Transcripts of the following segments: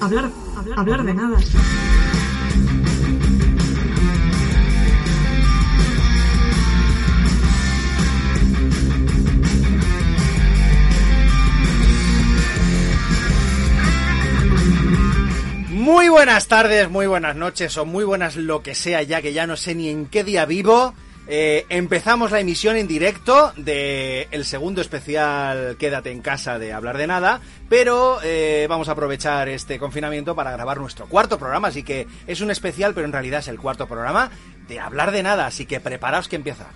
Hablar, hablar, hablar de nada. Muy buenas tardes, muy buenas noches o muy buenas lo que sea ya que ya no sé ni en qué día vivo. Eh, empezamos la emisión en directo de el segundo especial Quédate en casa de hablar de nada, pero eh, vamos a aprovechar este confinamiento para grabar nuestro cuarto programa, así que es un especial, pero en realidad es el cuarto programa de hablar de nada, así que preparaos que empieza.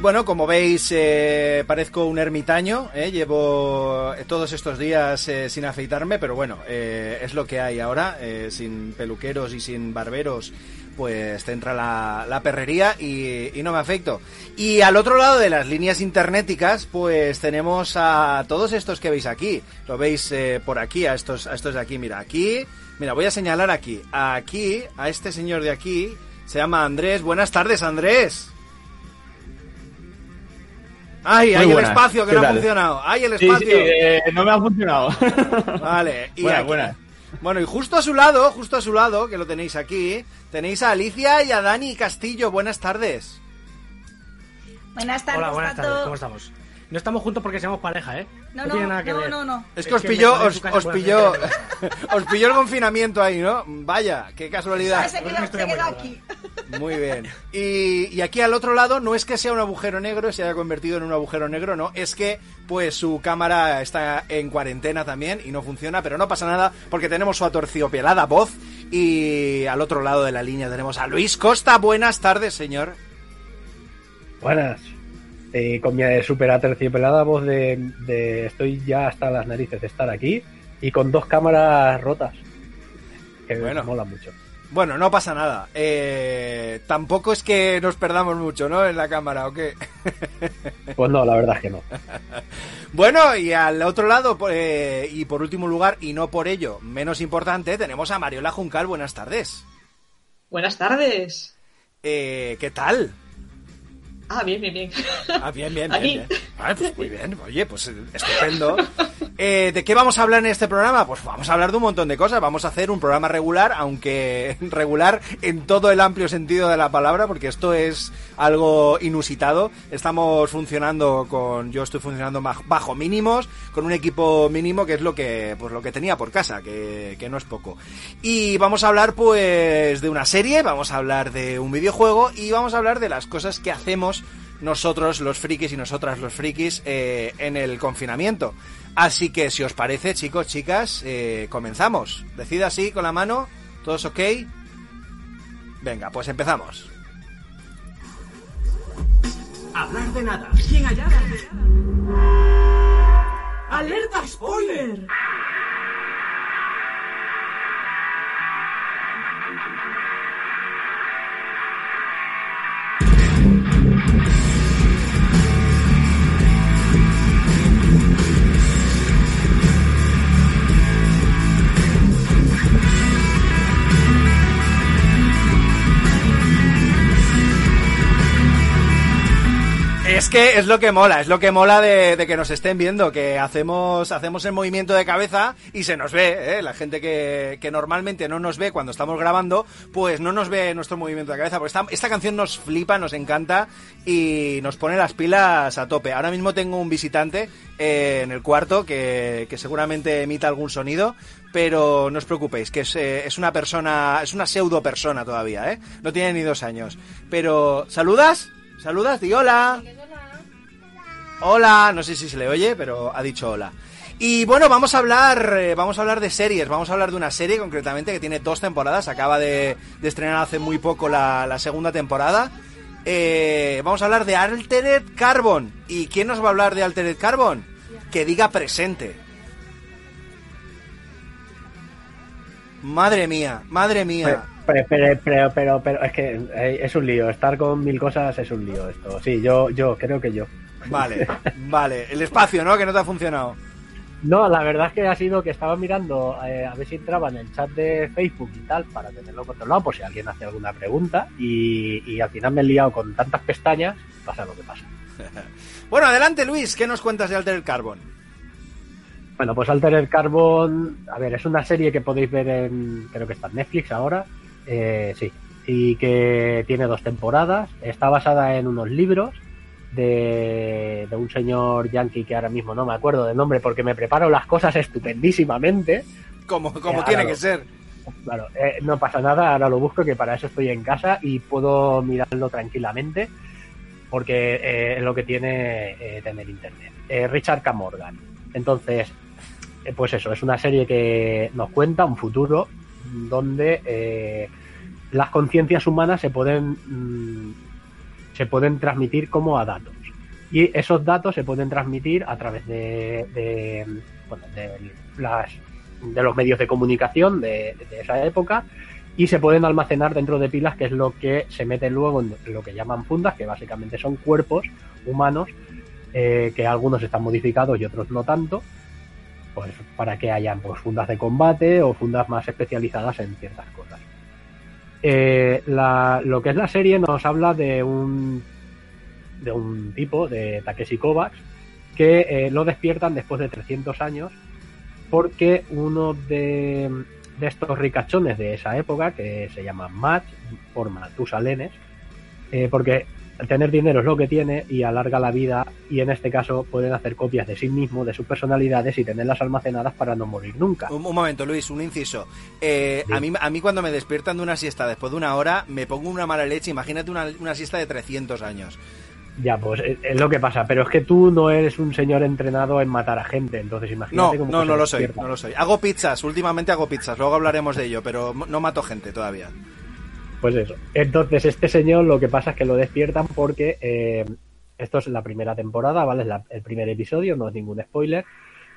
Bueno, como veis, eh, parezco un ermitaño. eh, Llevo todos estos días eh, sin afeitarme, pero bueno, eh, es lo que hay ahora. eh, sin peluqueros y sin barberos, pues te entra la, la perrería y, no me afecto. Y al otro lado de las líneas internéticas, pues tenemos a todos estos que veis aquí. Lo veis eh, por aquí, a estos, a estos de aquí. Mira, aquí. Mira, voy a señalar aquí. Aquí, a este señor de aquí. Se llama Andrés. Buenas tardes, Andrés. ¡Ay, hay el espacio que ¿Qué no ha funcionado! ¡Ay, el Sí, espacio! sí, eh, no me ha funcionado. Vale, y Buenas, aquí- buenas. Bueno, y justo a su lado, justo a su lado, que lo tenéis aquí, tenéis a Alicia y a Dani Castillo. Buenas tardes. Buenas tardes, Hola, buenas Pato. tardes, ¿cómo estamos? No estamos juntos porque seamos pareja, ¿eh? No, tiene no, nada que no, ver. no, no. Es que Es os pilló, os, os pilló, os pilló el confinamiento ahí, ¿no? Vaya, qué casualidad. Se quedó, se quedó aquí. Muy bien. Y, y aquí al otro lado no es que sea un agujero negro, se haya convertido en un agujero negro, no. Es que pues su cámara está en cuarentena también y no funciona, pero no pasa nada porque tenemos su atorciopelada voz y al otro lado de la línea tenemos a Luis Costa. Buenas tardes, señor. Buenas. Eh, con mi super aterciopelada voz de, de estoy ya hasta las narices de estar aquí y con dos cámaras rotas. Que Bueno. mola mucho. Bueno, no pasa nada. Eh, tampoco es que nos perdamos mucho, ¿no? En la cámara, ¿o qué? Pues no, la verdad es que no. Bueno, y al otro lado, eh, y por último lugar, y no por ello menos importante, tenemos a Mariola Juncal. Buenas tardes. Buenas tardes. Eh, ¿Qué tal? Ah, bien, bien, bien. Ah, bien, bien, bien. Bien. Ah, pues muy bien. Oye, pues eh, estupendo. Eh, ¿De qué vamos a hablar en este programa? Pues vamos a hablar de un montón de cosas. Vamos a hacer un programa regular, aunque regular en todo el amplio sentido de la palabra, porque esto es algo inusitado. Estamos funcionando con, yo estoy funcionando bajo mínimos, con un equipo mínimo que es lo que, pues lo que tenía por casa, que, que no es poco. Y vamos a hablar, pues, de una serie, vamos a hablar de un videojuego y vamos a hablar de las cosas que hacemos nosotros los frikis y nosotras los frikis eh, en el confinamiento. Así que si os parece, chicos, chicas, eh, comenzamos. Decid así con la mano, todos ok. Venga, pues empezamos. Hablar de nada. ¿Quién allá? ¡Alerta spoiler! Es que es lo que mola, es lo que mola de, que nos estén viendo, que hacemos, hacemos el movimiento de cabeza y se nos ve, ¿eh? La gente que, que normalmente no nos ve cuando estamos grabando, pues no nos ve nuestro movimiento de cabeza, porque esta, esta canción nos flipa, nos encanta y nos pone las pilas a tope. Ahora mismo tengo un visitante eh, en el cuarto que, que seguramente emita algún sonido, pero no os preocupéis, que es, eh, es una persona, es una pseudo persona todavía, ¿eh? No tiene ni dos años. Pero, ¿saludas? ¿Saludas? Di hola. Hola, no sé si se le oye, pero ha dicho hola. Y bueno, vamos a hablar, eh, vamos a hablar de series, vamos a hablar de una serie concretamente que tiene dos temporadas, acaba de, estrenar hace muy poco la, segunda temporada. Eh, vamos a hablar de Altered Carbon. ¿Y quién nos va a hablar de Altered Carbon? Que diga presente. Madre mía, madre mía. Pero, pero, pero, pero, pero es que eh, es un lío. Estar con mil cosas es un lío esto. Sí, yo, yo creo que yo. Vale, vale. El espacio, ¿no? Que no te ha funcionado. No, la verdad es que ha sido que estaba mirando eh, a ver si entraba en el chat de Facebook y tal para tenerlo controlado por si alguien hace alguna pregunta y, y al final me he liado con tantas pestañas, pasa lo que pasa. Bueno, adelante Luis, ¿qué nos cuentas de Altered Carbon? Bueno, pues Altered Carbon, a ver, es una serie que podéis ver en, creo que está en Netflix ahora, eh, sí, y que tiene dos temporadas, está basada en unos libros de, de un señor yankee que ahora mismo no me acuerdo del nombre porque me preparo las cosas estupendísimamente. Como, como Eh, tiene ahora que lo- ser. Claro, eh, no pasa nada, ahora lo busco, que para eso estoy en casa y puedo mirarlo tranquilamente, porque eh, es lo que tiene tener internet. Richard K. Morgan. Entonces, pues eso, es una serie que nos cuenta un futuro donde las conciencias humanas se pueden, mm, se pueden transmitir como a datos. Y esos datos se pueden transmitir a través de, de, bueno, de las de los medios de comunicación de, esa época y se pueden almacenar dentro de pilas, que es lo que se mete luego en lo que llaman fundas, que básicamente son cuerpos humanos, eh, que algunos están modificados y otros no tanto, pues para que hayan pues, fundas de combate o fundas más especializadas en ciertas cosas. Eh, lo que es la serie nos habla de un de un tipo, de Takeshi Kovacs, que eh, lo despiertan después de 300 años porque uno de, de estos ricachones de esa época, que se llama Match, por Matusalenes, eh, porque tener dinero es lo que tiene y alarga la vida y en este caso pueden hacer copias de sí mismo, de sus personalidades y tenerlas almacenadas para no morir nunca. Un, un momento, Luis, un inciso. Eh, Sí. a, mí, a mí cuando me despiertan de una siesta después de una hora, me pongo una mala leche. Imagínate una, una siesta de 300 años. Ya, pues es, es lo que pasa, pero es que tú no eres un señor entrenado en matar a gente, entonces No, imagínate cómo no, no lo soy, no lo soy. Hago pizzas, últimamente hago pizzas, luego hablaremos de ello, pero no mato gente todavía. Pues eso. Entonces, este señor lo que pasa es que lo despiertan porque eh, esto es la primera temporada, ¿vale? Es la- el primer episodio, no es ningún spoiler.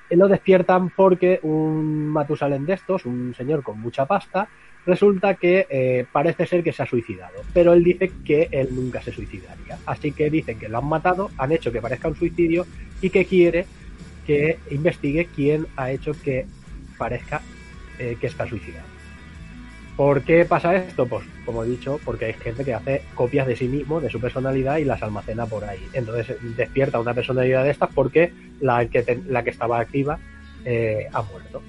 Eh, lo despiertan porque un Matusalén de estos, un señor con mucha pasta, resulta que eh, parece ser que se ha suicidado. Pero él dice que él nunca se suicidaría. Así que dicen que lo han matado, han hecho que parezca un suicidio y que quiere que investigue quién ha hecho que parezca que está suicidado. ¿Por qué pasa esto? Pues, como he dicho, porque hay gente que hace copias de sí mismo, de su personalidad y las almacena por ahí. Entonces despierta una personalidad de estas porque la que, la que estaba activa eh, ha muerto.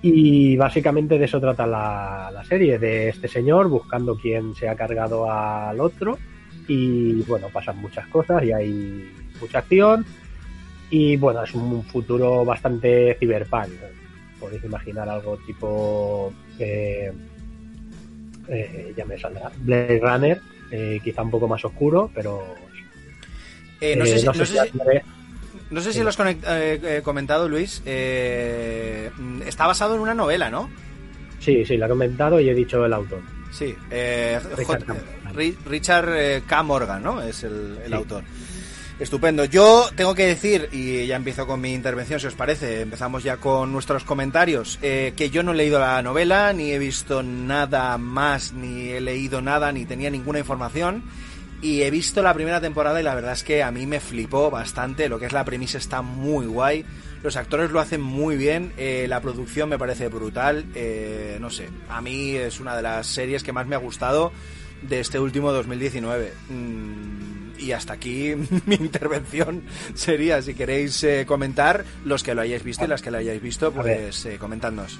Y básicamente de eso trata la, la serie, de este señor buscando quién se ha cargado al otro. Y bueno, pasan muchas cosas y hay mucha acción. Y bueno, es un futuro bastante cyberpunk. Podéis imaginar algo tipo. eh, eh, ya me saldrá. Blade Runner, eh, quizá un poco más oscuro, pero. No, sé si, no no sé sé si si- hablaré- no sé si Sí. lo has eh, eh, comentado, Luis. eh, está basado en una novela, ¿no? Sí, sí, lo he comentado y he dicho el autor. Sí, eh, Richard J- K. Ri- Richard K. Morgan, ¿no? Es el, el Sí. autor. Estupendo. Yo tengo que decir, y ya empiezo con mi intervención, si os parece, empezamos ya con nuestros comentarios, eh, que yo no he leído la novela, ni he visto nada más, ni he leído nada, ni tenía ninguna información. Y he visto la primera temporada y la verdad es que a mí me flipó bastante. Lo que es la premisa está muy guay. Los actores lo hacen muy bien. eh, la producción me parece brutal. eh, no sé, a mí es una de las series que más me ha gustado de este último 2019. Mm, y hasta aquí mi intervención sería, si queréis eh, comentar, los que lo hayáis visto y las que lo hayáis visto, pues eh, comentadnos.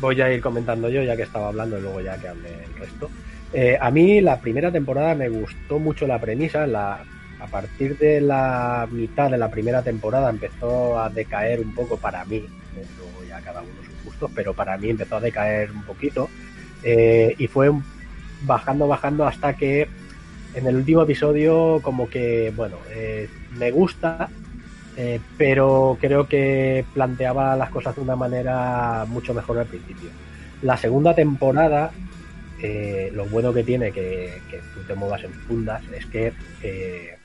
Voy a ir comentando yo, ya que estaba hablando, y luego ya que hable el resto. Eh, a mí la primera temporada me gustó mucho la premisa. La, a partir de la mitad de la primera temporada empezó a decaer un poco para mí. Luego ya cada uno sus gustos, pero para mí empezó a decaer un poquito. Eh, y fue bajando, bajando hasta que en el último episodio como que, bueno, eh, me gusta, eh, pero creo que planteaba las cosas de una manera mucho mejor al principio. La segunda temporada eh, lo bueno que tiene que, que tú te muevas en fundas es que, eh,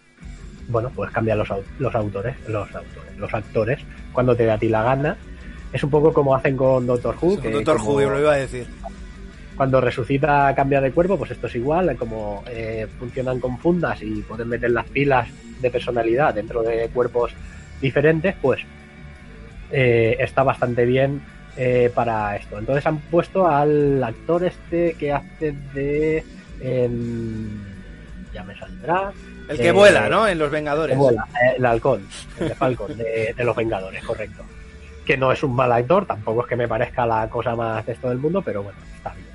bueno, puedes cambiar los, los autores, los autores, los actores cuando te da a ti la gana. Es un poco como hacen con Doctor Who. que Doctor como- Who, yo lo iba a decir. Cuando resucita cambia de cuerpo, pues esto es igual, como eh, funcionan con fundas y pueden meter las pilas de personalidad dentro de cuerpos diferentes, pues eh, está bastante bien eh, para esto. Entonces han puesto al actor este que hace de... em, ya me saldrá. El que vuela, ¿no? En Los Vengadores. que vuela, el halcón, el de Falcon, de, de los Vengadores, correcto. Que no es un mal actor, tampoco es que me parezca la cosa más de esto del mundo, pero bueno, está bien.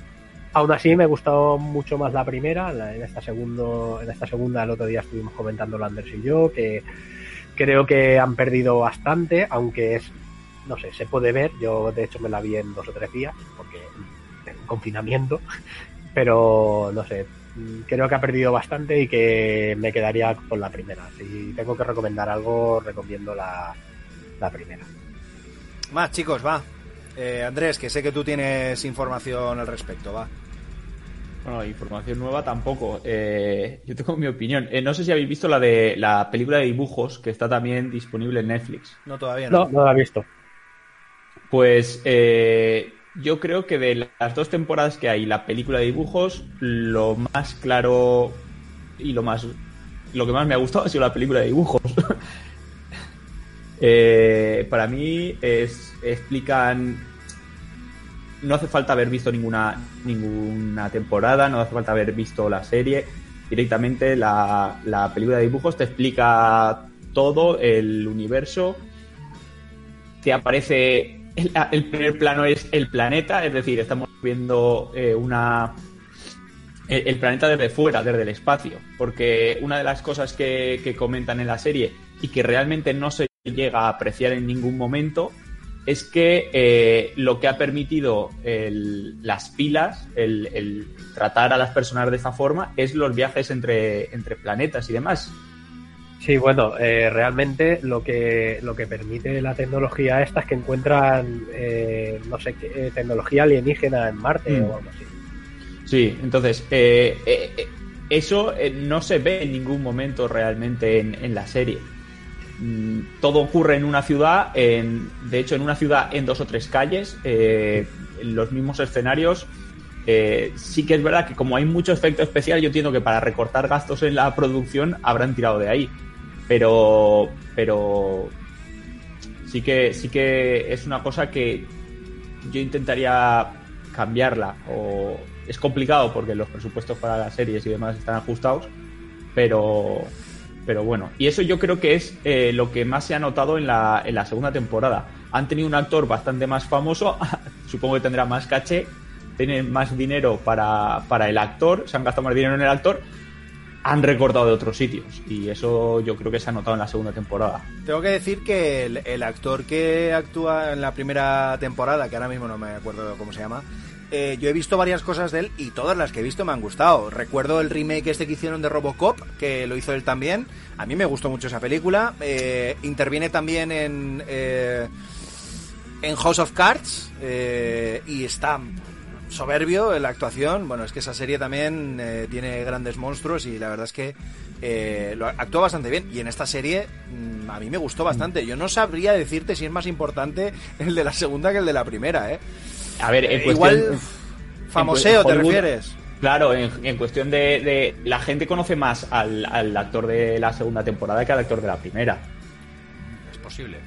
Aún así me gustó mucho más la primera, en esta segundo, en esta segunda el otro día estuvimos comentando Landers y yo, que creo que han perdido bastante, aunque es, no sé, se puede ver, yo de hecho me la vi en dos o tres días, porque en confinamiento, pero no sé, creo que ha perdido bastante y que me quedaría con la primera. Si tengo que recomendar algo, recomiendo la, la primera. Más, chicos, va. Eh, Andrés, que sé que tú tienes información al respecto, va. Bueno, información nueva tampoco. Eh, yo tengo mi opinión. Eh, no sé si habéis visto la de la película de dibujos que está también disponible en Netflix. No, todavía no. No, no la he visto. Pues eh, yo creo que de las dos temporadas que hay, la película de dibujos, lo más claro y lo más lo que más me ha gustado ha sido la película de dibujos. Eh, para mí es, explican no hace falta haber visto ninguna ninguna temporada, no hace falta haber visto la serie. Directamente la, la película de dibujos te explica todo el universo. Te aparece el, primer plano es el planeta, es decir, estamos viendo eh, una el, planeta desde fuera, desde el espacio. Porque una de las cosas que comentan en la serie y que realmente no se llega a apreciar en ningún momento es que eh, lo que ha permitido el- las pilas, el, el tratar a las personas de esta forma, es los viajes entre, entre planetas y demás. Sí, bueno, eh, realmente lo que lo que permite la tecnología esta es que encuentran, eh, no sé, qué, tecnología alienígena en Marte Mm. o algo así. Sí, entonces, eso no se ve en ningún momento realmente en, en la serie. Mm, Todo ocurre en una ciudad, de hecho en una ciudad en dos o tres calles, eh, en los mismos escenarios. Eh, sí que es verdad que como hay mucho efecto especial, yo entiendo que para recortar gastos en la producción habrán tirado de ahí. Pero, pero sí que, sí que es una cosa que yo intentaría cambiarla. O es complicado porque los presupuestos para las series y demás están ajustados, pero, pero bueno. Y eso yo creo que es eh, lo que más se ha notado en la, en la segunda temporada. Han tenido un actor bastante más famoso, supongo que tendrá más caché, tienen más dinero para, para el actor, se han gastado más dinero en el actor, han recortado de otros sitios. Y eso yo creo que se ha notado en la segunda temporada. Tengo que decir que el, el actor que actúa en la primera temporada, que ahora mismo no me acuerdo cómo se llama, eh, yo he visto varias cosas de él y todas las que he visto me han gustado. Recuerdo el remake este que hicieron de Robocop, que lo hizo él también. A mí me gustó mucho esa película. Eh, interviene también en, eh, en House of Cards eh, y está soberbio en la actuación. Bueno, es que esa serie también eh, tiene grandes monstruos y la verdad es que eh, lo actúa bastante bien. Y en esta serie mm, a mí me gustó bastante. Yo no sabría decirte si es más importante el de la segunda que el de la primera, ¿eh? A ver, en Eh, cuestión- igual en- famoseo en te Hollywood- refieres. Claro, en, en cuestión de, de- La gente conoce más al, al actor de la segunda temporada que al actor de la primera. Es posible.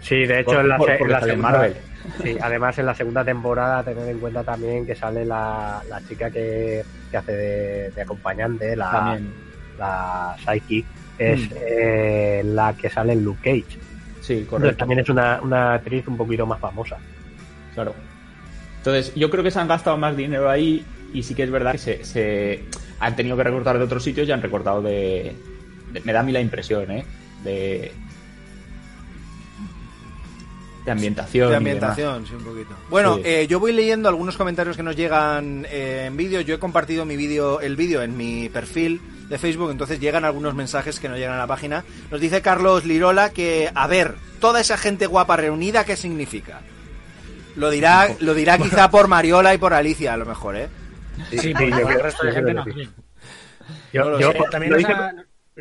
Sí, de hecho Por- en la, por- en en segunda, Marvel. sí, además en la segunda temporada tener en cuenta también que sale la, la chica que, que hace de, de acompañante, la, También. la Psyche, es Mm. eh, la que sale en Luke Cage. Sí, Entonces, correcto. también es una, una actriz un poquito más famosa. Claro. Entonces, yo creo que se han gastado más dinero ahí y sí que es verdad que se, se han tenido que recortar de otros sitios y han recortado de, de- me da a mí la impresión, ¿eh? De, de ambientación. De ambientación, sí, un poquito. Bueno, Sí. eh, yo voy leyendo algunos comentarios que nos llegan eh, en vídeo. Yo he compartido mi vídeo, el vídeo en mi perfil de Facebook, entonces llegan algunos mensajes que no llegan a la página. Nos dice Carlos Lirola que, a ver, toda esa gente guapa reunida, ¿qué significa? Lo dirá, lo dirá quizá por Mariola y por Alicia, a lo mejor, ¿eh? Sí, sí, pero yo el creo- resto de yo gente no. Yo, No lo yo sé. También lo hice,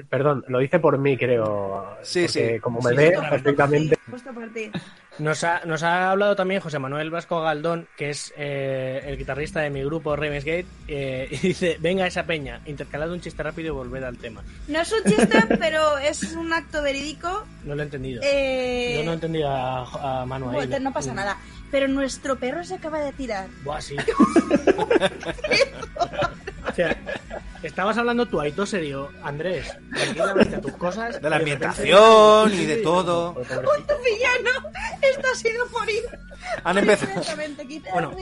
perdón, lo hice por mí, creo. Sí, sí. Como me Sí, ve perfectamente. Justo por ti. Nos ha, nos ha hablado también José Manuel Vasco Galdón, que es eh, el guitarrista de mi grupo Ravensgate, eh, y dice, venga esa peña, intercalad un chiste rápido y volved al tema. No es un chiste, pero es un acto verídico. No lo he entendido. Eh, Yo no entendí a, a Manu ahí. bueno, no pasa nada. Pero nuestro perro se acaba de tirar. Buah, sí. o sea, estabas hablando tú ahí, todo serio, Andrés, tranquilamente a tus cosas. De la ambientación y de todo. ¡Tu villano! Esto ha sido por ir. Han empezado, Bueno.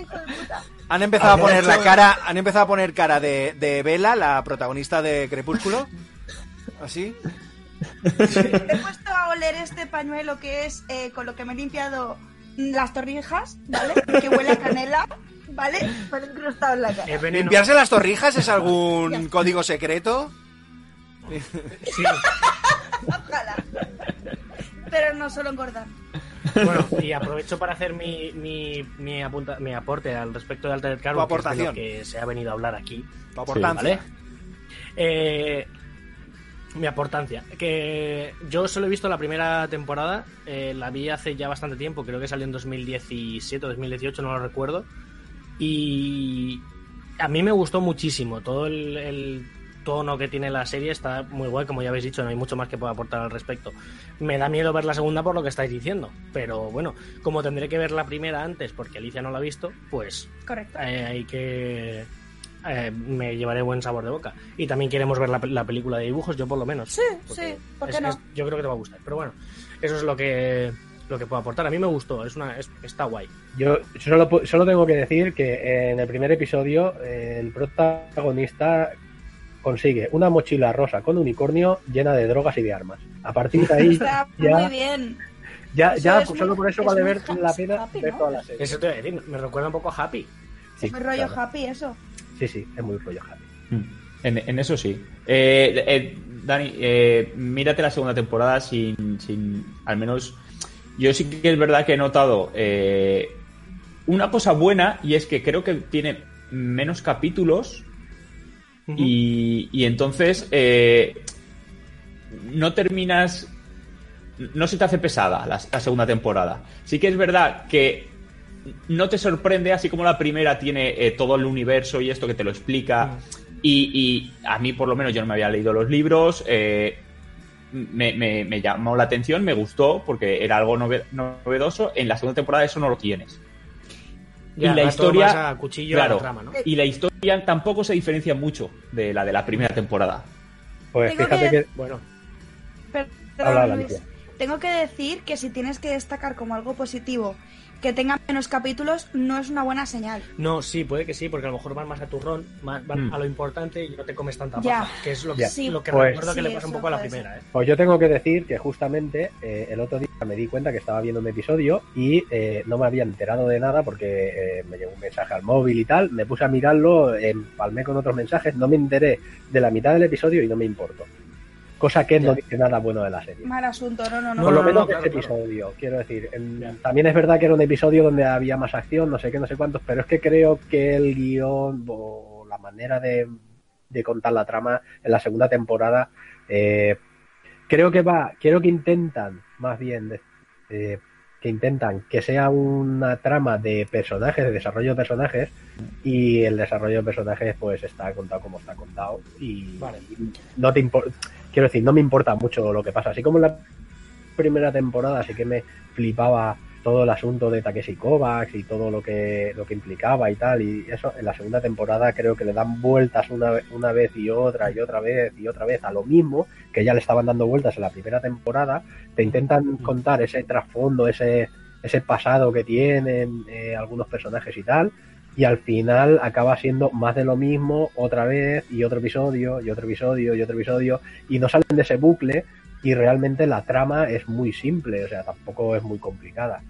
han empezado a poner la cara, han empezado a poner cara de, de Bella, la protagonista de Crepúsculo. Así. He puesto a oler este pañuelo que es eh, con lo que me he limpiado las torrijas, ¿vale? Que huele a canela, ¿vale? Pues incrustado en la cara. ¿Limpiarse las torrijas es algún código secreto? Sí. Ojalá. Pero no solo engordar. Bueno, y aprovecho para hacer mi, mi, mi, apunta- mi aporte al respecto de Altered Carbon, Tu que es de lo aportación. que se ha venido a hablar aquí. Tu aportancia. ¿Vale? Eh, mi aportancia. Que yo solo he visto la primera temporada, eh, la vi hace ya bastante tiempo, creo que salió en 2017 o 2018, no lo recuerdo. Y a mí me gustó muchísimo. Todo el, el tono que tiene la serie está muy guay, como ya habéis dicho, no hay mucho más que pueda aportar al respecto. Me da miedo ver la segunda por lo que estáis diciendo, pero bueno, como tendré que ver la primera antes porque Alicia no la ha visto, pues Correcto. eh, hay que eh, me llevaré buen sabor de boca. Y también queremos ver la, la película de dibujos, yo por lo menos. Sí, Porque sí, ¿por qué es- no? es- yo creo que te va a gustar. Pero bueno, eso es lo que lo que puedo aportar. A mí me gustó, es una es- está guay. Yo solo, pu- solo tengo que decir que en el primer episodio el protagonista consigue una mochila rosa con unicornio llena de drogas y de armas. A partir de ahí Está ya, muy bien. ya, Eso ya es solo por eso es vale ver la pena happy, ver ¿no? toda la serie. Eso te voy a decir, me recuerda un poco a Happy. Sí, Es rollo claro. happy eso. Sí, sí, es muy rollo happy. Mm. En, en eso sí. Eh, eh, Dani, eh, mírate la segunda temporada sin, sin. Al menos. Yo sí que es verdad que he notado eh, una cosa buena y es que creo que tiene menos capítulos y, y entonces eh, no terminas. No se te hace pesada la, la segunda temporada. Sí que es verdad que no te sorprende, así como la primera tiene eh, todo el universo y esto que te lo explica. Y, y a mí, por lo menos, yo no me había leído los libros. eh, me, me- me llamó la atención, me gustó, porque era algo nove- novedoso. En la segunda temporada eso no lo tienes. Ya, y la historia. más a cuchillo a la claro, trama, ¿no? Y la historia tampoco se diferencia mucho de la de la primera temporada. Pues Tengo fíjate que- que... Bueno, Perdón, habla, Luis. Tengo que decir que si tienes que destacar como algo positivo que tenga menos capítulos, no es una buena señal. no, sí, puede que sí, porque a lo mejor van más a turrón, más, van Mm. a lo importante y no te comes tanta paja, que es lo que. Sí. lo que Pues- recuerdo que le pasa un poco a la primera, ¿eh? Pues yo tengo que decir que justamente eh, el otro día me di cuenta que estaba viendo un episodio y eh, no me había enterado de nada porque eh, me llegó un mensaje al móvil y tal, me puse a mirarlo, empalmé con otros mensajes, no me enteré de la mitad del episodio y no me importó. Cosa que no dice nada bueno de la serie. Mal asunto, no, no, no. Por lo no, menos no, de claro, este claro. episodio, quiero decir. también es verdad que era un episodio donde había más acción, no sé qué, no sé cuántos, pero es que creo que el guion o la manera de, de contar la trama en la segunda temporada, eh, creo que va, creo que intentan, más bien, de- eh, que intentan que sea una trama de personajes, de desarrollo de personajes, y el desarrollo de personajes pues está contado como está contado y Vale. y no te importa quiero decir no me importa mucho lo que pasa. Así como en la primera temporada sí que me flipaba todo el asunto de Takeshi Kovacs y todo lo que lo que implicaba y tal y eso en la segunda temporada creo que le dan vueltas una, una vez y otra y otra vez y otra vez a lo mismo que ya le estaban dando vueltas en la primera temporada te intentan contar ese trasfondo ese ese pasado que tienen eh, algunos personajes y tal y al final acaba siendo más de lo mismo otra vez y otro episodio y otro episodio y otro episodio y no salen de ese bucle y realmente la trama es muy simple, o sea, tampoco es muy complicada.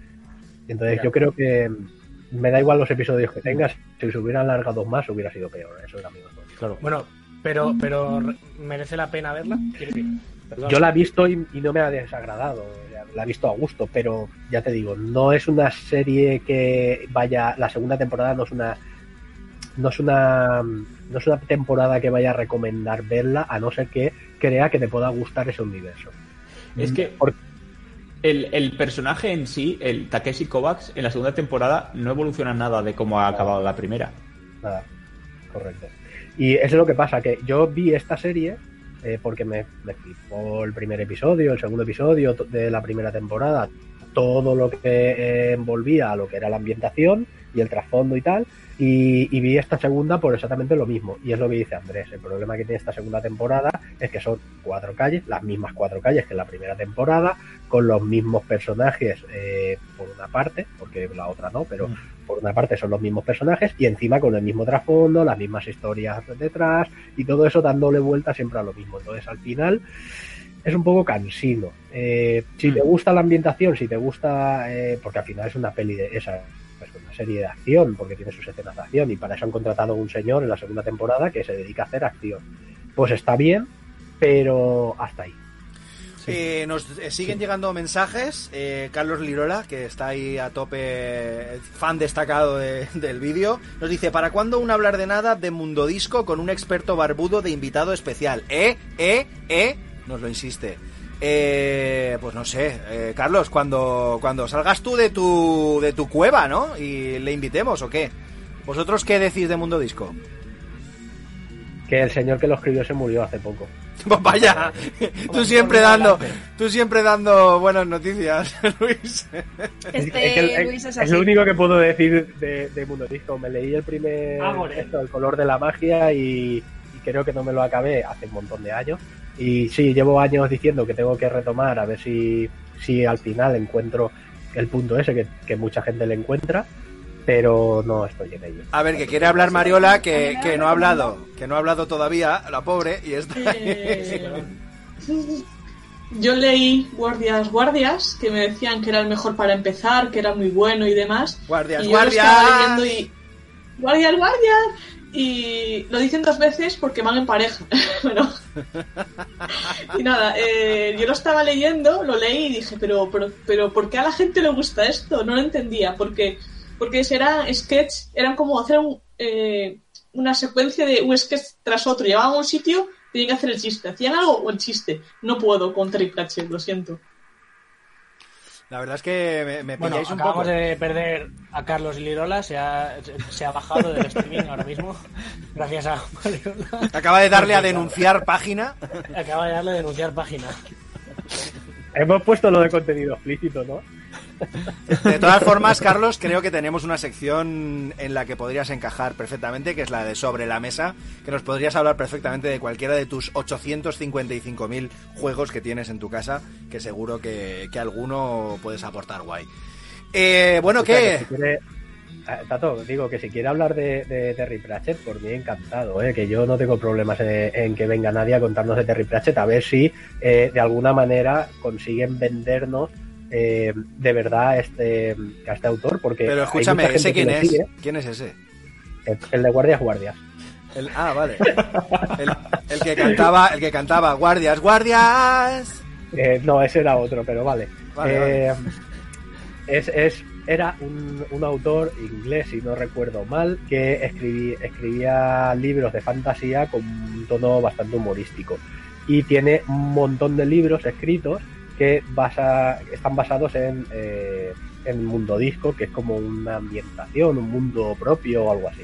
Entonces yo creo que me da igual los episodios que tengas, si se hubieran alargado más hubiera sido peor, eso era mi. Claro. Bueno, pero, pero re- merece la pena verla. Yo la he visto y, y no me ha desagradado, la he visto a gusto, pero ya te digo, no es una serie que vaya, la segunda temporada no es una no es una no es una temporada que vaya a recomendar verla a no ser que crea que te pueda gustar ese universo. Es que el, el personaje en sí, el Takeshi Kovacs, en la segunda temporada no evoluciona nada de cómo ha acabado la primera. Nada, correcto. Y eso es lo que pasa, que yo vi esta serie eh, porque me, me el primer episodio, el segundo episodio de la primera temporada, todo lo que eh, envolvía a lo que era la ambientación y el trasfondo y tal, y, y vi esta segunda por exactamente lo mismo. Y es lo que dice Andrés, el problema que tiene esta segunda temporada es que son cuatro calles, las mismas cuatro calles que en la primera temporada, con los mismos personajes eh, por una parte, porque la otra no, pero por una parte son los mismos personajes y encima con el mismo trasfondo, las mismas historias detrás y todo eso dándole vuelta siempre a lo mismo. Entonces al final es un poco cansino. Eh, si te gusta la ambientación, si te gusta, eh, porque al final es una peli de esa, serie de acción, porque tiene sus escenas de acción y para eso han contratado a un señor en la segunda temporada que se dedica a hacer acción. Pues está bien, pero hasta ahí. Eh, nos eh, siguen llegando mensajes. Eh, Carlos Lirola, que está ahí a tope, eh, fan destacado de- del vídeo, nos dice: ¿Para cuándo un hablar de nada de Mundo Disco con un experto barbudo de invitado especial? ¿Eh? ¿Eh? ¿Eh? Nos lo insiste. Eh, pues no sé, eh, Carlos, cuando, cuando salgas tú de tu, de tu cueva, ¿no? Y le invitemos, ¿o qué? ¿Vosotros qué decís de Mundo Disco? Que el señor que lo escribió se murió hace poco. Pues vaya, tú siempre dando, tú siempre dando buenas noticias, Luis. Este Es que el- Luis es es lo único que puedo decir de, de Mundo Disco. Me leí el primer, Ágore. esto, el color de la magia y, y creo que no me lo acabé hace un montón de años. Y sí, llevo años diciendo que tengo que retomar a ver si, si al final encuentro el punto ese que, que mucha gente le encuentra, pero no estoy en ello. A ver, que quiere hablar Mariola, que, que no ha hablado, que no ha hablado todavía, la pobre, y está Eh, Yo leí Guardias Guardias, que me decían que era el mejor para empezar, que era muy bueno y demás. Guardias, y yo lo estaba guardias. leyendo y. Guardias, guardias. Y lo dicen dos veces porque van en pareja. bueno. y nada, eh, yo lo estaba leyendo, lo leí y dije, pero, pero, pero ¿por qué a la gente le gusta esto? No lo entendía. Porque, porque eran sketch, eran como hacer un, eh, una secuencia de un sketch tras otro. Llevaban a un sitio, tenían que hacer el chiste. ¿Hacían algo o el chiste? No puedo con Terry Pratchett, lo siento. La verdad es que me, me Bueno, pilláis un acabamos poco. de perder a Carlos Lirola, se ha, se ha bajado del streaming ahora mismo, gracias a Mariola. Acaba de darle a denunciar página. Acaba de darle a denunciar página. Hemos puesto lo de contenido explícito, ¿no? De todas formas, Carlos, creo que tenemos una sección en la que podrías encajar perfectamente, que es la de Sobre la Mesa, que nos podrías hablar perfectamente de cualquiera de tus 855.000 juegos que tienes en tu casa, que seguro que, que alguno puedes aportar guay. Eh, bueno, ¿qué? si quiere- eh, Tato, digo que si quiere hablar de, de Terry Pratchett, por mí encantado, ¿eh? que yo no tengo problemas en, en que venga nadie a contarnos de Terry Pratchett, a ver si eh, de alguna manera consiguen vendernos eh, de verdad este, a este autor, porque Pero escúchame, ¿ese quién es? sigue. ¿Quién es ese? El, el de Guardias Guardias. El- ah, vale. El, el que cantaba, el que cantaba Guardias, Guardias. Eh, no, ese era otro, pero vale. Vale, Eh, Es, es, era un, un autor inglés, si no recuerdo mal, que escribí- escribía libros de fantasía con un tono bastante humorístico. Y tiene un montón de libros escritos que basa, están basados en, eh, en Mundo Disco, que es como una ambientación, un mundo propio o algo así.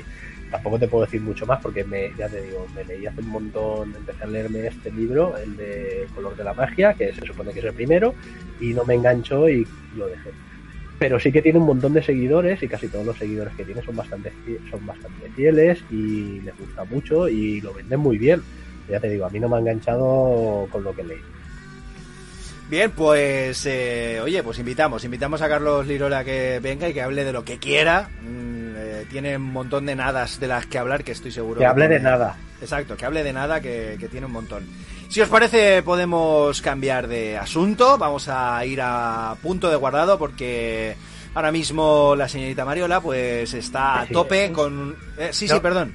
Tampoco te puedo decir mucho más porque me, ya te digo, me leí hace un montón, empecé a leerme este libro, el de Color de la Magia, que se supone que es el primero, y no me enganchó y lo dejé. Pero sí que tiene un montón de seguidores y casi todos los seguidores que tiene son bastante, son bastante fieles y les gusta mucho y lo venden muy bien. Ya te digo, a mí no me ha enganchado con lo que leí. Bien, pues eh, oye, pues invitamos, invitamos a Carlos Lirola que venga y que hable de lo que quiera. Mm, eh, tiene un montón de nadas de las que hablar que estoy seguro. Que hable de nada. Exacto, que hable de nada que, que tiene un montón. Si os parece, podemos cambiar de asunto. Vamos a ir a punto de guardado porque ahora mismo la señorita Mariola pues está a tope con... eh, sí, sí, perdón.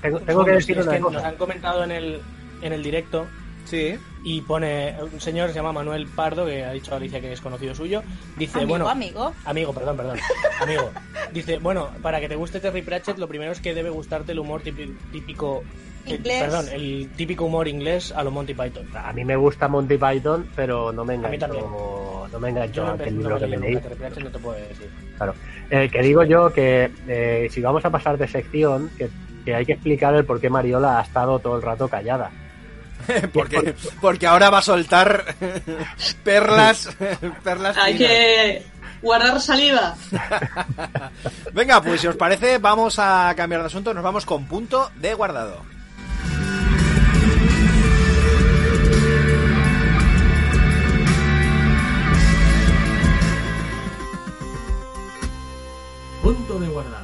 Tengo, tengo que decir es una que nos cosa. han comentado en el, en el directo Sí. Y pone, un señor se llama Manuel Pardo, que ha dicho Alicia que es conocido suyo, dice, Amigo, bueno... amigo. Amigo, perdón, perdón. Amigo. Dice, bueno, para que te guste Terry Pratchett, lo primero es que debe gustarte el humor típi- típico... eh, Inglés. perdón, el típico humor inglés a lo Monty Python. A mí me gusta Monty Python, pero no me A mí también. enganchó, no me enganchó Yo no aquel libro me que leí me nunca leí. Terry Pratchett, no te puedo decir. Claro. Eh, que digo yo que eh, si vamos a pasar de sección, que, que hay que explicar el por qué Mariola ha estado todo el rato callada. porque, porque ahora va a soltar perlas, perlas Hay finas. que guardar saliva. Venga, pues si os parece, vamos a cambiar de asunto. Nos vamos con punto de guardado. Punto de guardado.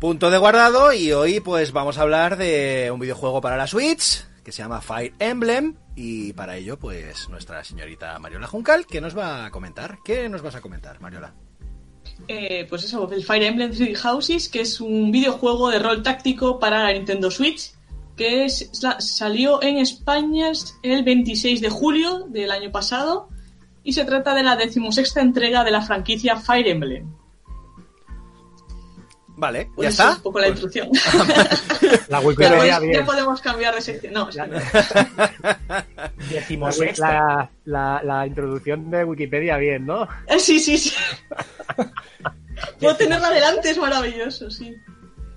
Punto de guardado y hoy pues vamos a hablar de un videojuego para la Switch que se llama Fire Emblem y para ello pues nuestra señorita Mariola Juncal que nos va a comentar. ¿Qué nos vas a comentar, Mariola? Eh, pues eso, el Fire Emblem Three Houses, que es un videojuego de rol táctico para la Nintendo Switch, que es- sa- salió en España el 26 de julio del año pasado y se trata de la decimosexta entrega de la franquicia Fire Emblem. Vale, Pues ¿ya está? es un poco la Pues- introducción. La Wikipedia bien. ya podemos cambiar de sección. No. La, Decimos la, la- la introducción de Wikipedia bien, ¿no? Eh, sí, sí, sí. Puedo tenerla delante, es maravilloso, sí.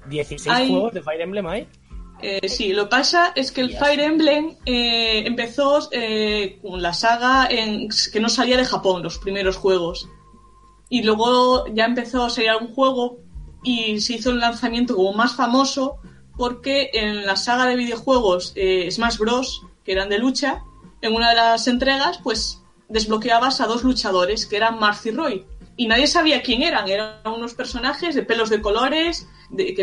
16 Hay- juegos de Fire Emblem hay. Eh, sí, lo que pasa es que el. Fire Emblem eh, empezó eh, con la saga en, que no salía de Japón, los primeros juegos. Y luego ya empezó a salir algún juego y se hizo un lanzamiento como más famoso porque en la saga de videojuegos eh, Smash Bros, que eran de lucha, en una de las entregas, pues desbloqueabas a dos luchadores, que eran Marth y Roy. Y nadie sabía quién eran, eran unos personajes de pelos de colores, de,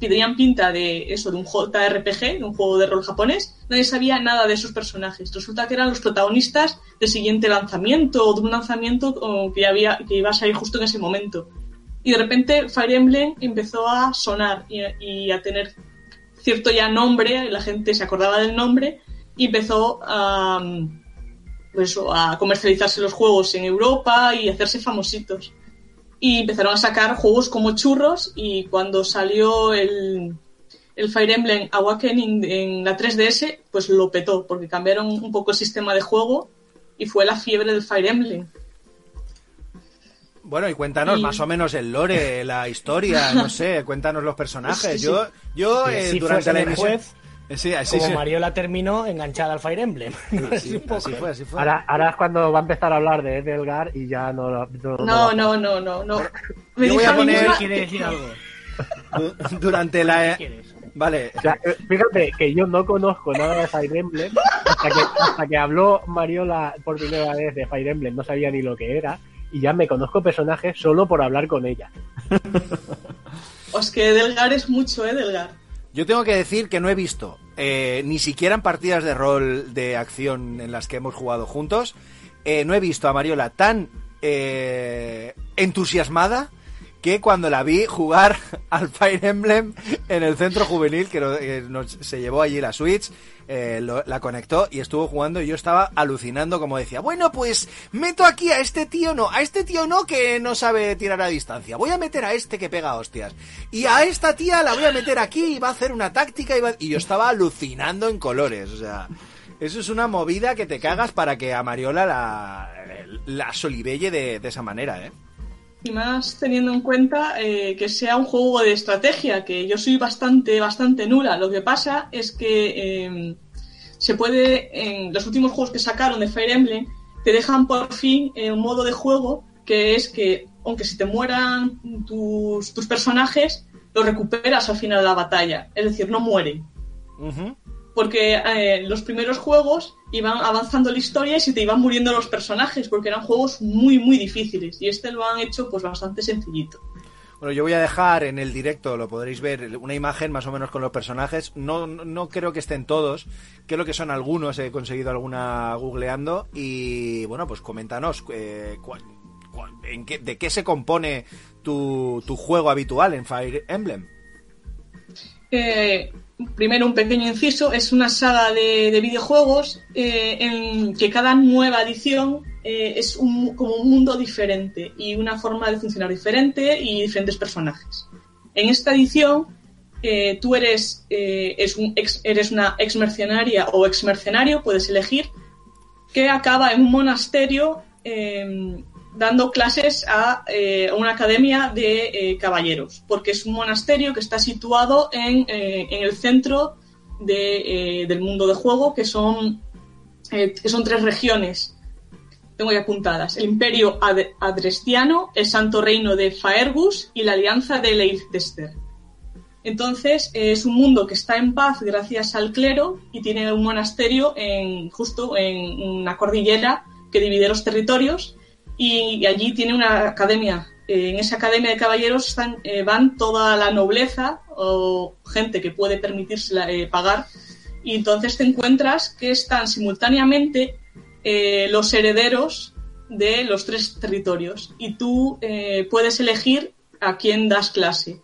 que tenían pinta de eso, de un JRPG, de un juego de rol japonés. Nadie sabía nada de esos personajes. Resulta que eran los protagonistas del siguiente lanzamiento o de un lanzamiento que, había, que iba a salir justo en ese momento. Y de repente Fire Emblem empezó a sonar y, a tener cierto ya nombre, la gente se acordaba del nombre y empezó a, pues a comercializarse los juegos en Europa y hacerse famositos. Y empezaron a sacar juegos como churros y cuando salió el, el Fire Emblem Awakening en la 3DS, pues lo petó porque cambiaron un poco el sistema de juego y fue la fiebre del Fire Emblem. Bueno, y cuéntanos Y- más o menos el lore, la historia, no sé, cuéntanos los personajes. Sí, sí. Yo, yo eh, si durante la emisión... juez, Eh, Sí, así, como sí. Mariola terminó enganchada al Fire Emblem. Sí, así fue, así fue. Ahora, ahora es cuando va a empezar a hablar de Edelgar y ya no lo- no- No, no, no, no, no. Me Yo voy a poner- misma- ¿Quiere decir algo? Du- Durante la... Vale, O sea, eh, fíjate que yo no conozco nada de Fire Emblem hasta que, hasta que habló Mariola por primera vez de Fire Emblem, no sabía ni lo que era y ya me conozco personajes solo por hablar con ella. Os que Delgar es mucho, ¿eh? Delgar. Yo tengo que decir que no he visto eh, ni siquiera en partidas de rol de acción en las que hemos jugado juntos, eh, no he visto a Mariola tan eh, entusiasmada que cuando la vi jugar al Fire Emblem en el centro juvenil, que eh, se llevó allí la Switch, eh, la conectó y estuvo jugando y yo estaba alucinando como decía, bueno pues meto aquí a este tío no, a este tío no que no sabe tirar a distancia, voy a meter a este que pega hostias y a esta tía la voy a meter aquí y va a hacer una táctica y, va- y yo estaba alucinando en colores, o sea... Eso es una movida que te cagas para que a Mariola la, la solivelle de, de esa manera, ¿eh? Y más teniendo en cuenta eh, que sea un juego de estrategia, que yo soy bastante, bastante nula. Lo que pasa es que eh, se puede, en los últimos juegos que sacaron de Fire Emblem, te dejan por fin eh, un modo de juego que es que, aunque se te mueran tus, tus personajes, los recuperas al final de la batalla. Es decir, no mueren. Porque eh, los primeros juegos iban avanzando la historia y se te iban muriendo los personajes, porque eran juegos muy, muy difíciles. Y este lo han hecho pues bastante sencillito. Bueno, yo voy a dejar en el directo, lo podréis ver, una imagen más o menos con los personajes. No, no- no creo que estén todos, creo que son algunos, he conseguido alguna googleando. Y bueno, pues coméntanos eh, cuál- ¿en qué- ¿De qué se compone tu, tu juego habitual en Fire Emblem? Eh, primero, un pequeño inciso. Es una saga de, de videojuegos eh, en que cada nueva edición eh, es como un mundo diferente y una forma de funcionar diferente y diferentes personajes. En esta edición, eh, tú eres, eres una ex mercenaria o ex mercenario, puedes elegir, que acaba en un monasterio dando clases a eh, una academia de eh, caballeros, porque es un monasterio que está situado en, eh, en el centro de, del mundo de juego, que son, que son tres regiones. Tengo ya apuntadas. El Imperio Ad- Adrestiano, el Santo Reino de Faergus y la Alianza de Leicester. Entonces, es un mundo que está en paz gracias al clero y tiene un monasterio en, justo en una cordillera que divide los territorios y, allí tiene una academia. Eh, en esa academia de caballeros están, eh, van toda la nobleza o gente que puede permitirse eh, pagar y entonces te encuentras que están simultáneamente eh, los herederos de los tres territorios y tú eh, puedes elegir a quién das clase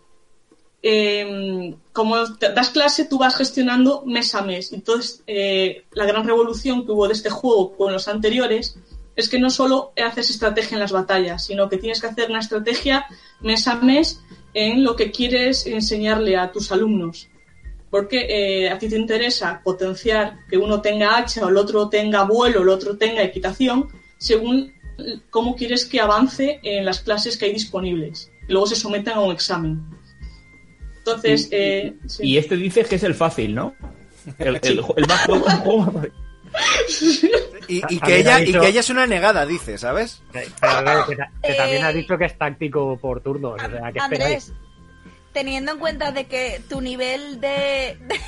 eh, como das clase, tú vas gestionando mes a mes. Entonces, la gran revolución que hubo de este juego con los anteriores es que no solo haces estrategia en las batallas, sino que tienes que hacer una estrategia mes a mes en lo que quieres enseñarle a tus alumnos. Porque eh, a ti te interesa potenciar que uno tenga hacha, o el otro tenga vuelo, el otro tenga equitación, según cómo quieres que avance en las clases que hay disponibles. Y luego se someten a un examen. Entonces, Y- eh, sí. Y este dices que es el fácil, ¿no? El, el- el más juego- Y, y También que ella, y dicho- que ella es una negada, dice, ¿sabes? Pero, a ver, que, que también Eh, ha dicho que es táctico por turnos. O sea, esperáis. Andrés, teniendo en cuenta de que tu nivel de, de,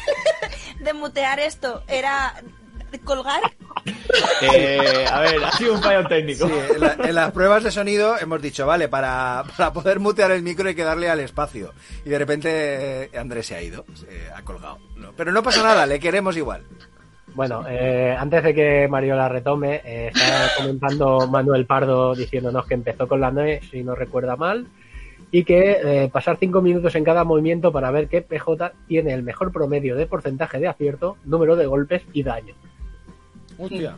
de mutear esto era colgar, Eh, a ver, ha sido un fallo técnico. Sí, en, la- en las pruebas de sonido hemos dicho, vale, para, para poder mutear el micro hay que darle al espacio. Y de repente eh, Andrés se ha ido, se ha colgado. No, pero no pasa nada, le queremos igual. Bueno, eh, antes de que Mario la retome, eh, estaba comentando Manuel Pardo diciéndonos que empezó con la NOE, si no recuerda mal, y que eh, pasar cinco minutos en cada movimiento para ver qué PJ tiene el mejor promedio de porcentaje de acierto, número de golpes y daño. Hostia.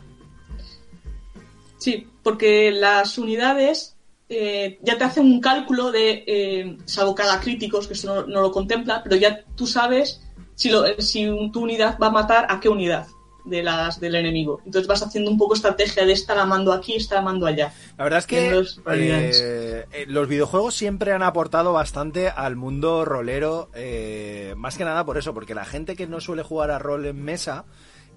Sí, porque las unidades eh, ya te hacen un cálculo de, eh, salvo haga críticos, que eso no, no lo contempla, pero ya tú sabes si, lo- si un- tu unidad va a matar a qué unidad de las del enemigo. Entonces vas haciendo un poco estrategia de esta la mando aquí, esta la mando allá. La verdad es que variedades. eh, eh, los videojuegos siempre han aportado bastante al mundo rolero, eh, más que nada por eso, porque la gente que no suele jugar a rol en mesa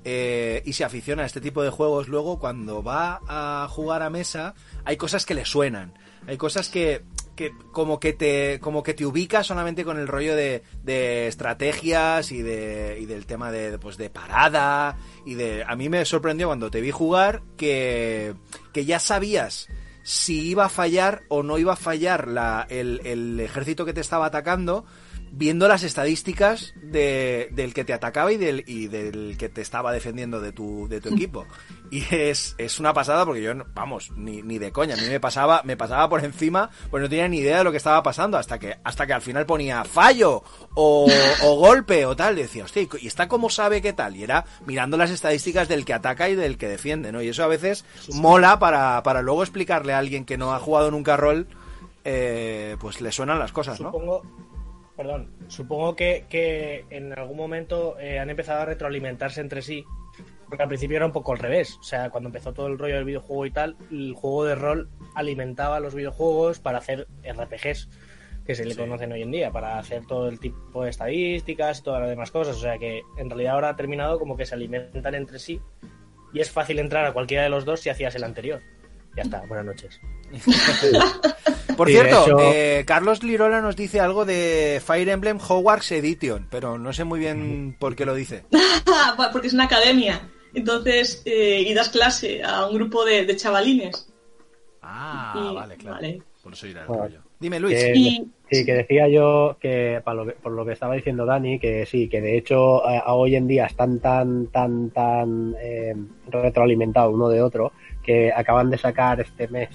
eh, y se aficiona a este tipo de juegos, luego cuando va a jugar a mesa hay cosas que le suenan, hay cosas que, que como que te como que te ubica solamente con el rollo de, de estrategias y de y del tema de pues de parada y de a mí me sorprendió cuando te vi jugar que que ya sabías si iba a fallar o no iba a fallar la, el, el ejército que te estaba atacando viendo las estadísticas de, del que te atacaba y del, y del que te estaba defendiendo de tu, de tu equipo. Y es, es una pasada porque yo, no- vamos, ni, ni de coña, a mí me pasaba, me pasaba por encima, pues no tenía ni idea de lo que estaba pasando hasta que, hasta que al final ponía fallo o, o golpe o tal. Y decía, hostia, ¿y está cómo sabe qué tal? Y era mirando las estadísticas del que ataca y del que defiende, ¿no? Y eso a veces mola para, para luego explicarle a alguien que no ha jugado nunca rol, eh, pues le suenan las cosas, ¿no? Supongo, perdón, supongo que, que en algún momento eh, han empezado a retroalimentarse entre sí. Porque al principio era un poco al revés. O sea, cuando empezó todo el rollo del videojuego y tal, el juego de rol alimentaba a los videojuegos para hacer RPGs, que se le conocen hoy en día, para hacer todo el tipo de estadísticas y todas las demás cosas. O sea que en realidad ahora ha terminado como que se alimentan entre sí y es fácil entrar a cualquiera de los dos si hacías el anterior. Ya está, buenas noches. Por cierto, hecho- eh, Carlos Lirola nos dice algo de Fire Emblem Hogwarts Edition, pero no sé muy bien por qué lo dice. Porque es una academia. Entonces, eh, y das clase a un grupo de, de chavalines. Ah, Y- vale, claro. vale. Por eso irá el Bueno, rollo. Dime, Luis. Que- Y- sí, que decía yo que, para lo que- por lo que estaba diciendo Dani, que sí, que de hecho a, a hoy en día están tan, tan, tan eh, retroalimentados uno de otro que acaban de sacar este mes,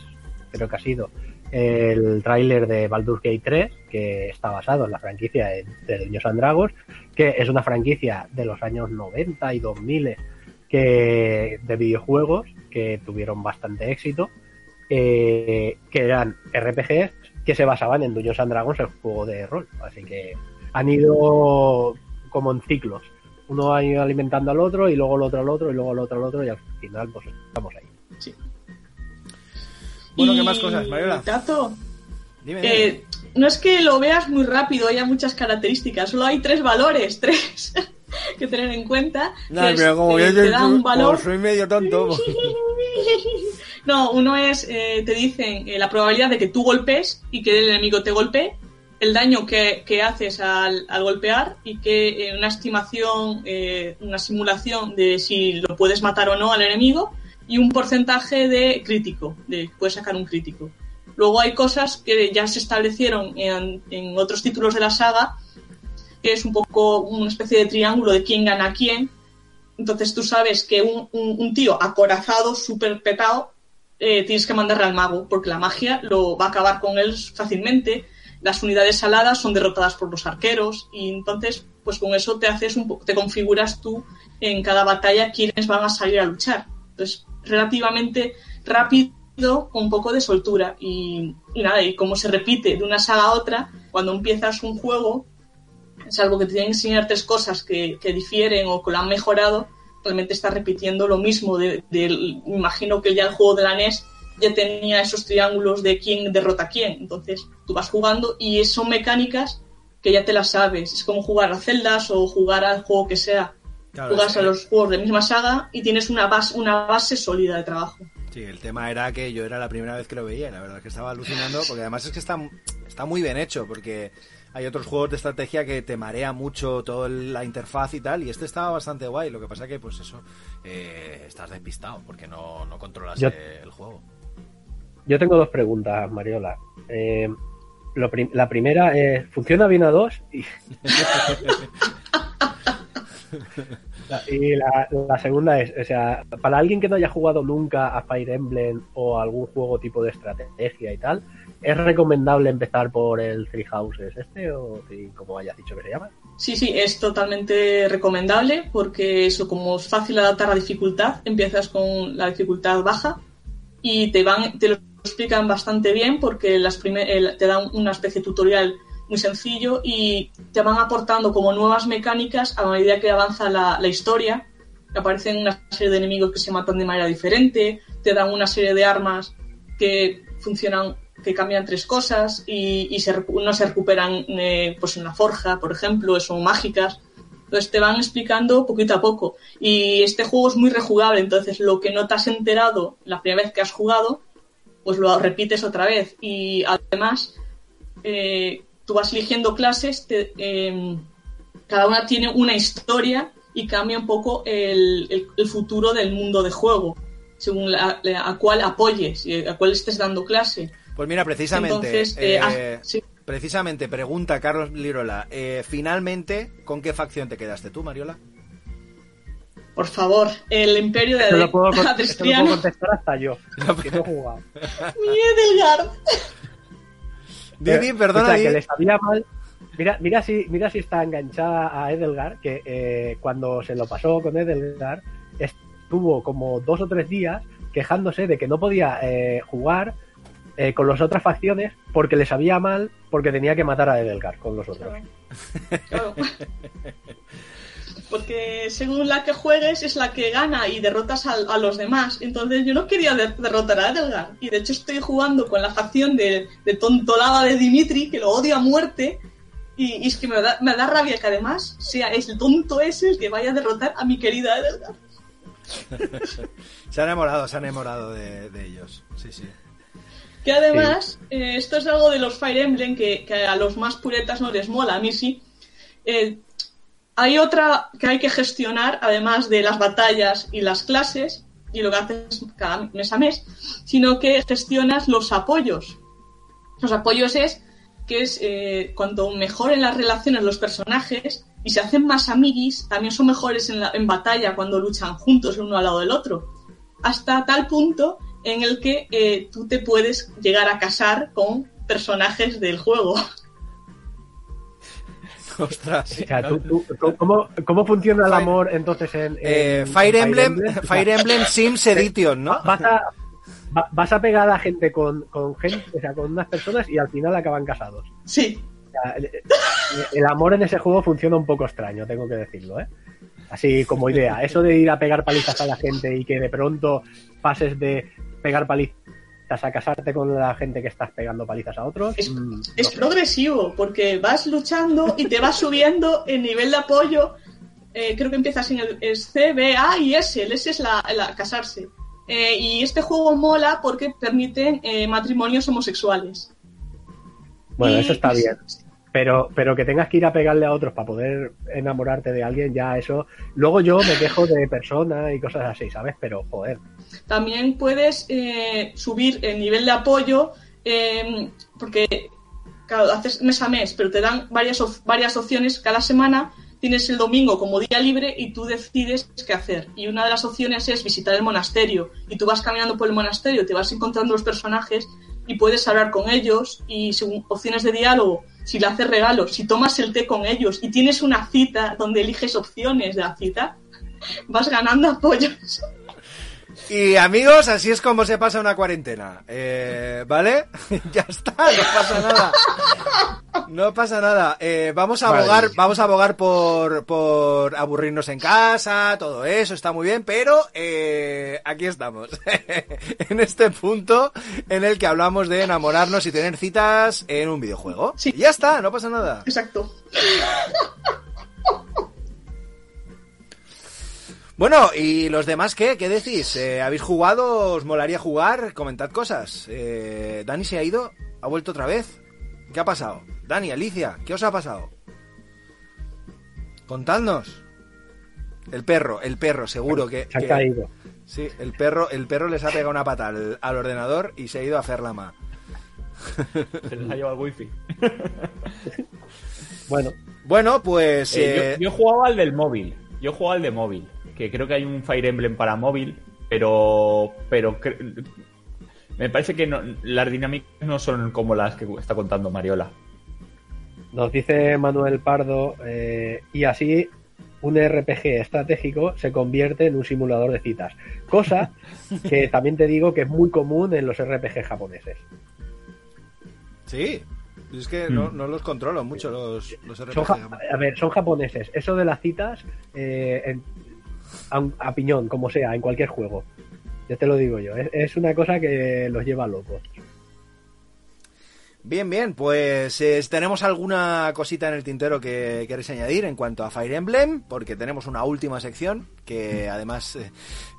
creo que ha sido el tráiler de Baldur's Gate 3, que está basado en la franquicia de, de Dungeons and Dragons, que es una franquicia de los años 90 y 2000 que, de videojuegos que tuvieron bastante éxito, eh, que eran RPGs que se basaban en Dungeons and Dragons, el juego de rol. Así que han ido como en ciclos. Uno ha ido alimentando al otro y luego el otro al otro y luego el otro al otro y al final pues estamos ahí. Sí. Bueno, ¿qué más cosas, Mariola? Tato, Dime, dime. eh, no es que lo veas muy rápido, haya muchas características, solo hay tres valores, tres que tener en cuenta. No, que es, pero como eh, yo te da un valor. soy medio tonto. pues, No, uno es, eh, te dicen eh, la probabilidad de que tú golpes y que el enemigo te golpee, el daño que, que haces al, al golpear y que eh, una estimación, eh, una simulación de si lo puedes matar o no al enemigo y un porcentaje de crítico, de puedes sacar un crítico. Luego hay cosas que ya se establecieron en, otros títulos de la saga, que es un poco una especie de triángulo de quién gana a quién. Entonces tú sabes que un, tío acorazado, súper petado, eh, tienes que mandarle al mago, porque la magia lo va a acabar con él fácilmente. Las unidades aladas son derrotadas por los arqueros, y entonces, pues con eso te haces un te configuras tú en cada batalla quiénes van a salir a luchar. Entonces, relativamente rápido, con un poco de soltura. Y, nada, y como se repite de una saga a otra, cuando empiezas un juego, salvo que te tienen que enseñar tres cosas que, difieren o que lo han mejorado, realmente está repitiendo lo mismo. De, imagino que ya el juego de la NES ya tenía esos triángulos de quién derrota a quién. Entonces tú vas jugando y son mecánicas que ya te las sabes. Es como jugar a celdas o jugar al juego que sea. Claro, Jugas es- a los juegos de misma saga y tienes una base, una base sólida de trabajo. Sí, el tema era que yo era la primera vez que lo veía, la verdad es que estaba alucinando, porque además es que está, está muy bien hecho, porque hay otros juegos de estrategia que te marea mucho toda la interfaz y tal, y este estaba bastante guay, lo que pasa que pues eso, eh, estás despistado, porque no, no controlas Yo- el juego. Yo tengo dos preguntas, Mariola. Eh, lo prim- la primera es, ¿funciona bien a dos? Y, la, segunda es, o sea, para alguien que no haya jugado nunca a Fire Emblem o algún juego tipo de estrategia y tal, ¿es recomendable empezar por el Three Houses este o como hayas dicho que se llama? Sí, sí, es totalmente recomendable porque eso, como es fácil adaptar la dificultad, empiezas con la dificultad baja y te van, te lo explican bastante bien porque las prime- el- te dan una especie de tutorial muy sencillo y te van aportando como nuevas mecánicas a medida que avanza la, historia. Aparecen una serie de enemigos que se matan de manera diferente, te dan una serie de armas que funcionan, que cambian tres cosas y, y se, no se recuperan eh, pues en la forja, por ejemplo, son mágicas. Entonces te van explicando poquito a poco. Y este juego es muy rejugable, entonces lo que no te has enterado la primera vez que has jugado, pues lo repites otra vez. Y además, eh, tú vas eligiendo clases, te- em, cada una tiene una historia y cambia un poco el, el- el futuro del mundo de juego, según la- la- a cuál apoyes y a cuál estés dando clase. Pues mira, precisamente, Entonces, eh, eh, ah, sí. precisamente pregunta Carlos Lirola, eh, finalmente, ¿con qué facción te quedaste tú, Mariola? Por favor, el imperio de lo puedo, contestar hasta yo, que no he jugado. Mi Edelgard. Didi, perdona, o sea, que le sabía mal. Mira, mira si, mira si está enganchada a Edelgar, que eh, cuando se lo pasó con Edelgar, estuvo como dos o tres días quejándose de que no podía eh, jugar eh, con las otras facciones porque le sabía mal porque tenía que matar a Edelgar con los otros. Claro. Porque según la que juegues es la que gana y derrotas a, a los demás. Entonces yo no quería de- derrotar a Edelgar. Y de hecho estoy jugando con la facción de, de tontolada de Dimitri, que lo odio a muerte. Y, y es que me da, me da rabia que además sea el tonto ese el que vaya a derrotar a mi querida Edelgar. Se han enamorado, se han enamorado de, de ellos. Sí, sí. Que además, eh, esto es algo de los Fire Emblem que, que a los más puretas no les mola, a mí sí. Eh, hay otra que hay que gestionar, además de las batallas y las clases, y lo que haces cada mes a mes, sino que gestionas los apoyos. Los apoyos es que es eh, cuanto mejoren las relaciones los personajes y se hacen más amiguis, también son mejores en, la, en batalla cuando luchan juntos uno al lado del otro. Hasta tal punto en el que eh, tú te puedes llegar a casar con personajes del juego. Ostras. O sea, tú- tú- tú- ¿cómo, cómo funciona el amor entonces en, Eh, en Fire Emblem, Fire Emblem Sims Edition, ¿no? Vas a, va- vas a pegar a gente con, con gente, o sea, con unas personas y al final acaban casados. Sí, O sea, el, el amor en ese juego funciona un poco extraño, tengo que decirlo, ¿eh? Así como idea. Eso de ir a pegar palizas a la gente y que de pronto pases de pegar palizas a casarte con la gente que estás pegando palizas a otros. Es- mm, es progresivo, porque vas luchando y te vas subiendo el nivel de apoyo. Eh, creo que empiezas en el, C, B, A y S. El S es la, la casarse. Eh, y este juego mola porque permite eh, matrimonios homosexuales. Bueno, Y- eso está bien. Pero, pero que tengas que ir a pegarle a otros para poder enamorarte de alguien, ya eso. Luego yo me quejo de personas y cosas así, ¿sabes? Pero, joder. También puedes eh, subir el nivel de apoyo eh, porque claro, haces mes a mes, pero te dan varias, varias opciones cada semana. Tienes el domingo como día libre y tú decides qué hacer. Y una de las opciones es visitar el monasterio. Y tú vas caminando por el monasterio, te vas encontrando los personajes y puedes hablar con ellos. Y según opciones de diálogo, si le haces regalos, si tomas el té con ellos y tienes una cita donde eliges opciones de la cita, vas ganando apoyos. Y amigos, así es como se pasa una cuarentena. Eh, ¿Vale? ya está, no pasa nada. No pasa nada. Eh, vamos a Vale. abogar, vamos a abogar por, por aburrirnos en casa, todo eso está muy bien, pero eh, aquí estamos. en este punto en el que hablamos de enamorarnos y tener citas en un videojuego. Sí. Y ya está, no pasa nada. Exacto. Bueno, ¿y los demás qué? ¿Qué decís? Eh, ¿Habéis jugado? ¿Os molaría jugar? Comentad cosas. Eh, ¿Dani se ha ido? ¿Ha vuelto otra vez? ¿Qué ha pasado? Dani, Alicia, ¿qué os ha pasado? Contadnos. El perro, el perro, seguro que... Se han que- caído. Sí, el perro, el perro les ha pegado una pata al, al ordenador y se ha ido a hacer la ma. Se les ha llevado el wifi. Bueno, Bueno, pues... Eh, eh, yo, yo he jugado al del móvil. Yo he jugado al de móvil. Que creo que hay un Fire Emblem para móvil. Pero. Pero. Me parece que no- las dinámicas no son como las que está contando Mariola. nos dice Manuel Pardo, eh, y así un RPG estratégico se convierte en un simulador de citas. Cosa que también te digo que es muy común en los RPG japoneses. Sí, es que no, no los controlo mucho los, RPG. a ver, son japoneses. Eso de las citas, eh, en- a, piñón, como sea, en cualquier juego. Ya te lo digo yo. Es, es una cosa que los lleva locos. Bien, bien, pues eh, tenemos alguna cosita en el tintero que queréis añadir en cuanto a Fire Emblem, porque tenemos una última sección que además eh,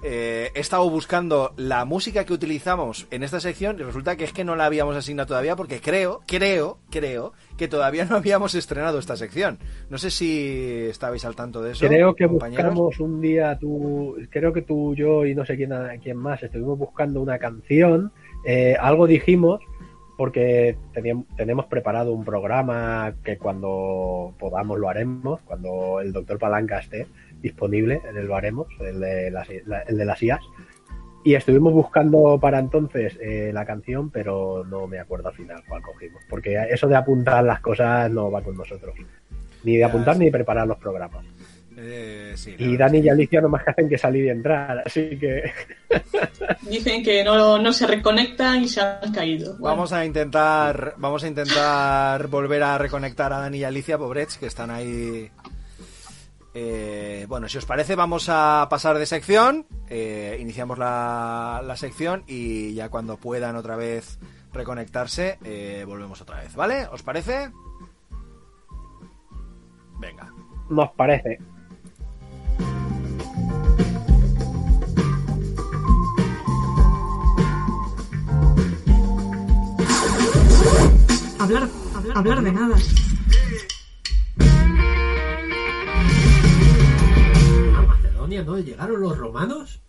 eh, he estado buscando la música que utilizamos en esta sección y resulta que es que no la habíamos asignado todavía porque creo, creo, creo que todavía no habíamos estrenado esta sección. No sé si estabais al tanto de eso. Creo que compañeros. buscamos un día, tú, creo que tú, yo y no sé quién, quién más, estuvimos buscando una canción. eh, algo dijimos, porque teníamos, tenemos preparado un programa que cuando podamos lo haremos, cuando el doctor Palanca esté disponible, lo haremos, el de las, la- el de las IAS. Y estuvimos buscando para entonces eh, la canción, pero no me acuerdo al final cuál cogimos. Porque eso de apuntar las cosas no va con nosotros. Ni de apuntar sí. ni de preparar los programas. Eh, sí, Y Dani y Alicia no más que hacen que salir y entrar, así que Dicen que no, no se reconectan y se han caído. Bueno, Vamos a intentar, vamos a intentar volver a reconectar a Dani y Alicia, pobrets, que están ahí. Eh, bueno, si os parece, vamos a pasar de sección. Eh, iniciamos la, la sección y ya cuando puedan otra vez reconectarse, eh, volvemos otra vez, ¿vale? ¿Os parece? Venga. nos parece. Hablar, hablar, hablar de nada. No llegaron los romanos?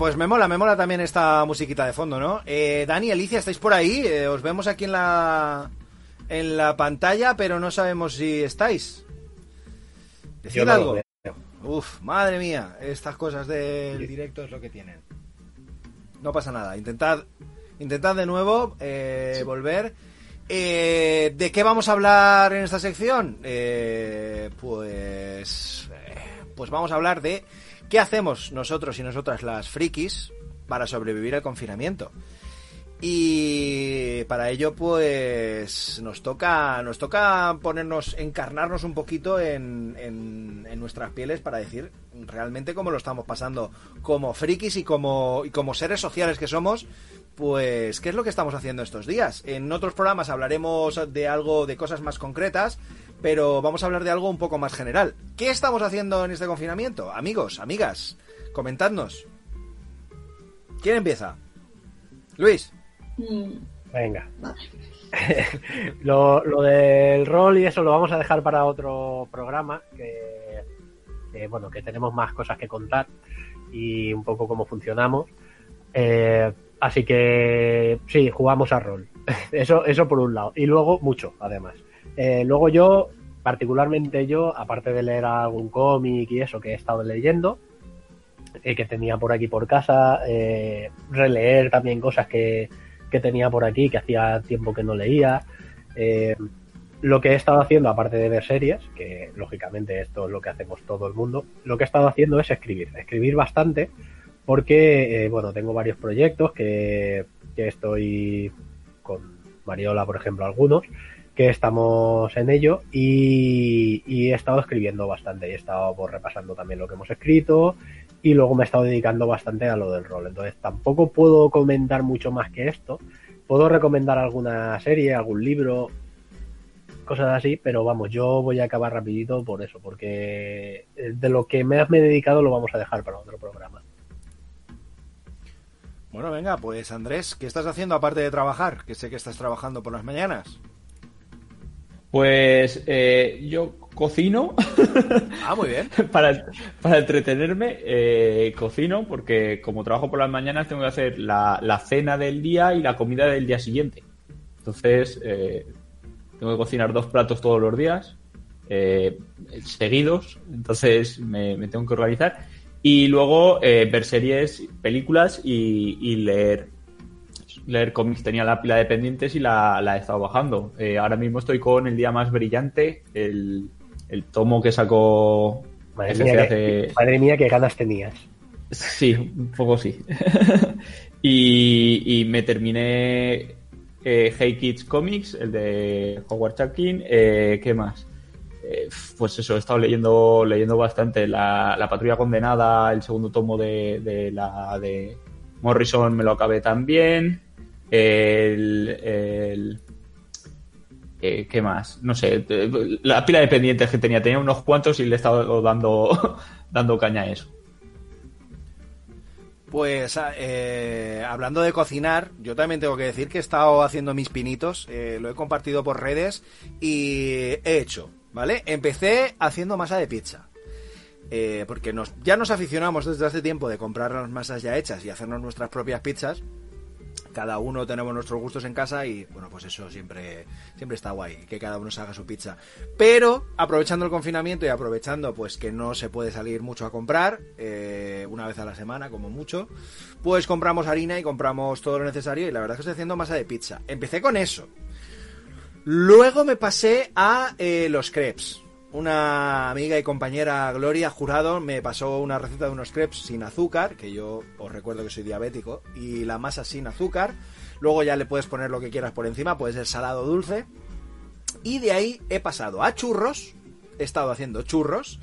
Pues me mola, me mola también esta musiquita de fondo, ¿no? Eh, Dani, Alicia, ¿estáis por ahí? Eh, os vemos aquí en la en la pantalla, pero no sabemos si estáis. Decid no algo. Uf, madre mía, estas cosas del directo es lo que tienen. No pasa nada, intentad, intentad de nuevo eh, volver. Eh, ¿De qué vamos a hablar en esta sección? Eh, pues, eh, pues vamos a hablar de qué hacemos nosotros y nosotras las frikis para sobrevivir al confinamiento. Y para ello, pues nos toca, nos toca ponernos, encarnarnos un poquito en, en, nuestras pieles para decir realmente cómo lo estamos pasando como frikis y como, y como seres sociales que somos. Pues, ¿qué es lo que estamos haciendo estos días? En otros programas hablaremos de algo, de cosas más concretas, pero vamos a hablar de algo un poco más general. ¿Qué estamos haciendo en este confinamiento? Amigos, amigas, comentadnos. ¿Quién empieza? Luis. Mm, Venga. lo, lo del rol y eso lo vamos a dejar para otro programa que, que, bueno que tenemos más cosas que contar y un poco cómo funcionamos Eh, así que sí jugamos a rol eso eso por un lado y luego mucho además Eh, luego yo particularmente yo aparte de leer algún cómic y eso que he estado leyendo eh, que tenía por aquí por casa eh, releer también cosas que que tenía por aquí, que hacía tiempo que no leía. Lo que he estado haciendo, aparte de ver series, que lógicamente esto es lo que hacemos todo el mundo, lo que he estado haciendo es escribir, escribir bastante, porque, bueno, tengo varios proyectos que, que estoy con Mariola, por ejemplo, algunos, que estamos en ello y, he estado escribiendo bastante y he estado pues, repasando también lo que hemos escrito y luego me he estado dedicando bastante a lo del rol. Entonces tampoco puedo comentar mucho más que esto. Puedo recomendar alguna serie, algún libro, cosas así, pero vamos, yo voy a acabar rapidito por eso, porque de lo que me, me he dedicado lo vamos a dejar para otro programa. Bueno, venga, pues Andrés, ¿qué estás haciendo aparte de trabajar? Que sé que estás trabajando por las mañanas. Pues eh, yo cocino Ah, muy bien. para, para entretenerme. eh, cocino porque como trabajo por las mañanas tengo que hacer la, la cena del día y la comida del día siguiente. Entonces eh, tengo que cocinar dos platos todos los días eh, seguidos. Entonces me, me tengo que organizar. Y luego eh, ver series, películas y, y leer leer cómics. Tenía la pila de pendientes y la, la he estado bajando. Eh, ahora mismo estoy con El Día Más Brillante, el, el tomo que sacó Madre mía, qué, hace... madre mía, qué ganas tenías. Sí, un poco sí. y, y me terminé eh, Hey Kids Comics, el de Howard Chapkin. Eh, ¿Qué más? Eh, pues eso, he estado leyendo, leyendo bastante. La, la Patrulla Condenada, el segundo tomo de, de la de Morrison me lo acabé también. El, el- eh, ¿Qué más? No sé. eh, La pila de pendientes que tenía. Tenía unos cuantos y le he estado dando, dando caña a eso. Pues ah, eh, hablando de cocinar, yo también tengo que decir que he estado haciendo mis pinitos, eh, lo he compartido por redes y he hecho, ¿vale? Empecé haciendo masa de pizza. Eh, porque nos, ya nos aficionamos desde hace tiempo de comprar las masas ya hechas y hacernos nuestras propias pizzas. Cada uno tenemos nuestros gustos en casa y bueno, pues eso siempre, siempre está guay, que cada uno se haga su pizza. Pero aprovechando el confinamiento y aprovechando pues que no se puede salir mucho a comprar, eh, una vez a la semana como mucho, pues compramos harina y compramos todo lo necesario y la verdad es que estoy haciendo masa de pizza. Empecé con eso. Luego me pasé a eh, los crepes. Una amiga y compañera Gloria Jurado me pasó una receta de unos crepes sin azúcar, que yo os recuerdo que soy diabético, y la masa sin azúcar. Luego ya le puedes poner lo que quieras por encima, puede ser salado o dulce. Y de ahí he pasado a churros, he estado haciendo churros,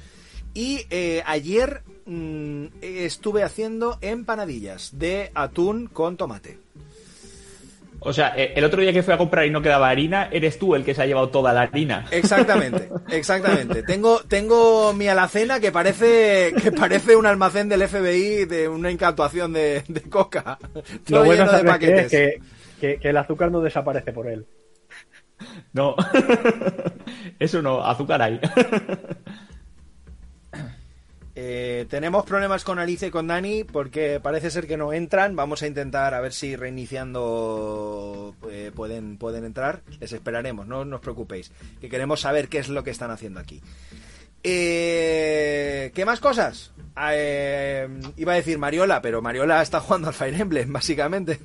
y eh, ayer mm, estuve haciendo empanadillas de atún con tomate. O sea, eh, el otro día que fui a comprar y no quedaba harina, eres tú el que se ha llevado toda la harina. Exactamente, exactamente. Tengo, tengo mi alacena que parece, que parece un almacén del FBI de una incantuación de, de coca. Todo Lo bueno lleno de ¿sabes qué paquetes. es? Que, que, que el azúcar no desaparece por él. No. Eso no, azúcar hay. Eh, tenemos problemas con Alicia y con Dani porque parece ser que no entran. Vamos a intentar a ver si reiniciando eh, pueden, pueden entrar. Les esperaremos, no os preocupéis. Que queremos saber qué es lo que están haciendo aquí. Eh, ¿Qué más cosas? Ah, eh, iba a decir Mariola, pero Mariola está jugando al Fire Emblem, básicamente.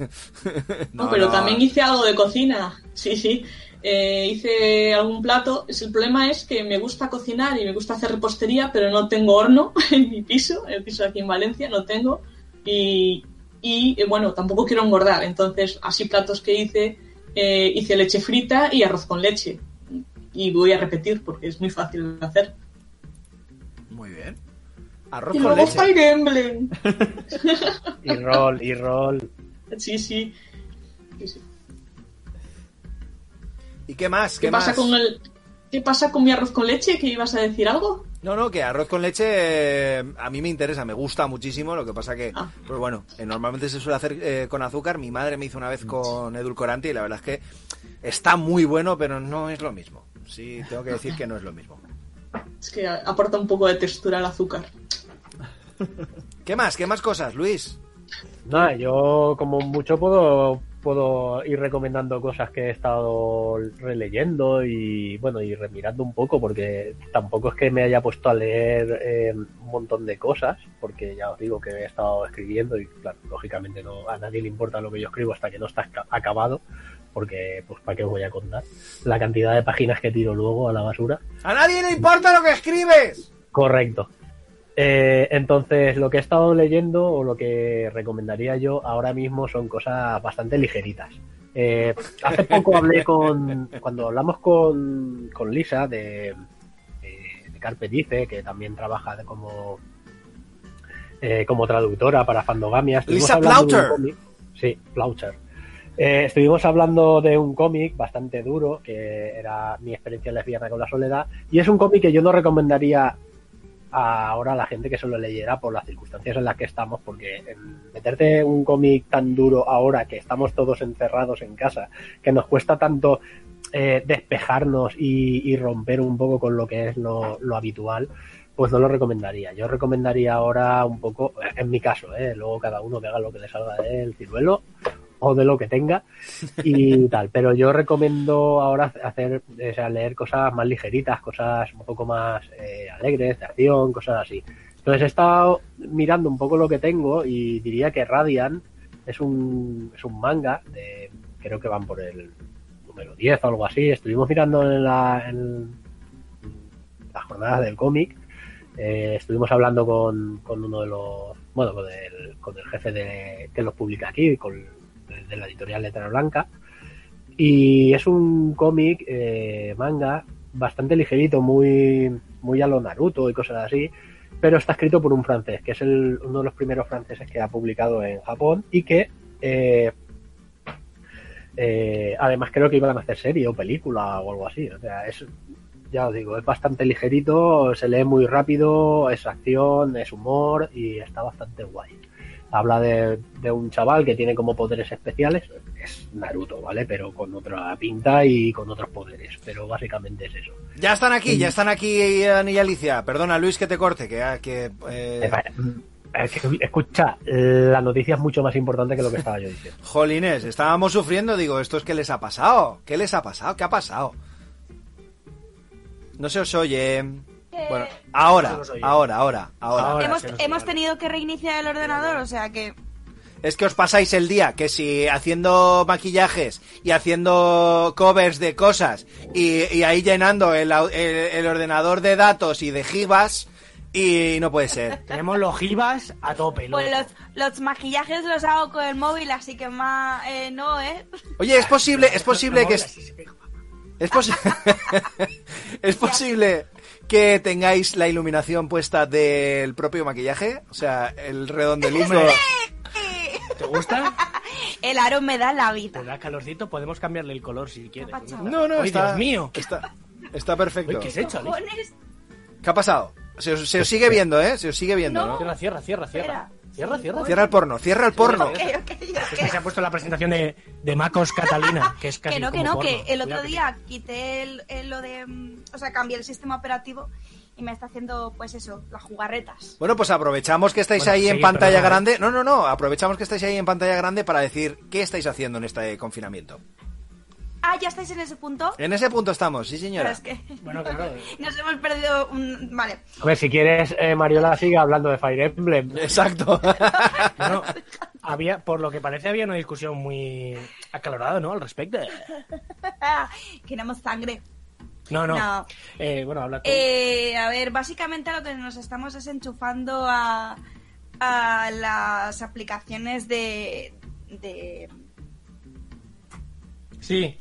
No, pero también hice algo de cocina. Sí, sí. Eh, hice algún plato. El problema es que me gusta cocinar y me gusta hacer repostería, pero no tengo horno en mi piso, en el piso aquí en Valencia, no tengo. Y, y, eh, bueno, tampoco quiero engordar. Entonces, así platos que hice, eh, hice leche frita y arroz con leche. Y voy a repetir porque es muy fácil de hacer. Muy bien. Arroz Y con luego leche. Fire Emblem. Y rol, y rol. Sí, sí. Sí, sí. ¿Y qué más? ¿Qué, ¿Qué, pasa más? con el ¿Qué pasa con mi arroz con leche? ¿Que ibas a decir algo? No, no, que arroz con leche eh, a mí me interesa, me gusta muchísimo. Lo que pasa que, Ah. pues bueno, eh, normalmente se suele hacer eh, con azúcar. Mi madre me hizo una vez con edulcorante y la verdad es que está muy bueno, pero no es lo mismo. Sí, tengo que decir que no es lo mismo. Es que aporta un poco de textura al azúcar. ¿Qué más? ¿Qué más cosas, Luis? Nada, yo como mucho puedo puedo ir recomendando cosas que he estado releyendo y bueno y remirando un poco porque tampoco es que me haya puesto a leer eh, un montón de cosas porque ya os digo que he estado escribiendo y claro lógicamente no a nadie le importa lo que yo escribo hasta que no está aca- acabado porque pues para qué os voy a contar la cantidad de páginas que tiro luego a la basura ¡A nadie le importa lo que escribes! Correcto. Eh, entonces, lo que he estado leyendo o lo que recomendaría yo ahora mismo son cosas bastante ligeritas. Eh, hace poco hablé con, cuando hablamos con, con Lisa de, de, de Carpe Dice, que también trabaja de como, eh, como traductora para Fandogamia. Estuvimos Lisa cómic- Sí, Plaucher. Eh, estuvimos hablando de un cómic bastante duro, que era mi experiencia lesbiana con la soledad, y es un cómic que yo no recomendaría ahora la gente que se lo leyera por las circunstancias en las que estamos, porque meterte un cómic tan duro ahora que estamos todos encerrados en casa, que nos cuesta tanto eh, despejarnos y, y romper un poco con lo que es lo, lo habitual, pues no lo recomendaría. Yo recomendaría ahora un poco, en mi caso, ¿eh? luego cada uno que haga lo que le salga del ciruelo o de lo que tenga y tal. Pero yo recomiendo ahora hacer, o sea, leer cosas más ligeritas, cosas un poco más eh, alegres, de acción, cosas así. Entonces he estado mirando un poco lo que tengo y diría que Radiant es un, es un manga de, creo que van por el número 10 o algo así. Estuvimos mirando en la, en las jornadas del cómic. Eh, estuvimos hablando con, con uno de los, bueno, con el, con el jefe de, que los publica aquí, con, de, la editorial Letra Blanca. Y es un cómic, eh, manga, bastante ligerito, muy, muy a lo Naruto y cosas así, pero está escrito por un francés, que es el, uno de los primeros franceses que ha publicado en Japón y que eh, eh, además creo que iban a hacer serie o película o algo así. O sea, es, ya os digo, es bastante ligerito, se lee muy rápido, es acción, es humor y está bastante guay. Habla de, de un chaval que tiene como poderes especiales, es Naruto, ¿vale? Pero con otra pinta y con otros poderes, pero básicamente es eso. Ya están aquí, ya están aquí Ani y Alicia. Perdona, Luis, que te corte, que... que eh, Es que, escucha, la noticia es mucho más importante que lo que estaba yo diciendo. Jolines, estábamos sufriendo, digo, ¿esto es qué les ha pasado? ¿Qué les ha pasado? ¿Qué ha pasado? No se os oye. Bueno, ahora, oye. ahora, ahora, ahora. Ahora hemos tenido que reiniciar el ordenador, o sea que. Es que os pasáis el día que si haciendo maquillajes y haciendo covers de cosas y, y ahí llenando el, el- el ordenador de datos y de gibas y no puede ser. Tenemos los gibas a tope, ¿no? Pues los, los maquillajes los hago con el móvil, así que más. Eh, no, ¿eh? Oye, es posible, es posible que... es- Es, posi- es posible que tengáis la iluminación puesta del propio maquillaje, o sea, el redondelismo. ¿Te gusta? El aro me da la vida. ¿Te da calorcito? Podemos cambiarle el color si quieres. No, no, Ay, está, Dios mío. está, está perfecto. Uy, ¿Qué has hecho, Alicia? Cojones, ¿Qué ha pasado? Se os, se os sigue viendo, ¿eh? Se os sigue viendo, ¿no? Cierra, cierra, cierra, cierra. Cierra, cierra. Cierra el porno, cierra el porno. ok, ok, Es que se ha puesto la presentación de, de Macos Catalina, que es casi Que no, que no, que el otro día quité el, el lo de. mm, O sea, cambié el sistema operativo y me está haciendo, pues eso, las jugarretas. Bueno, pues aprovechamos que estáis Bueno, ahí en pantalla ¿eh? grande. No, no, no, aprovechamos que estáis ahí en pantalla grande para decir qué estáis haciendo en este confinamiento. Ah, ¿ya estáis en ese punto? En ese punto estamos, sí Pero señora. es que Bueno, claro. nos hemos perdido un... Vale. A ver, si quieres, eh, Mariola sigue hablando de Fire Emblem. Exacto. Bueno, había, por lo que parece había una discusión muy acalorada, ¿no? Al respecto. Queremos sangre. No, no. No. Eh, bueno, habla tú. Eh, a ver, básicamente lo que nos estamos es enchufando a, a las aplicaciones de... de... Sí.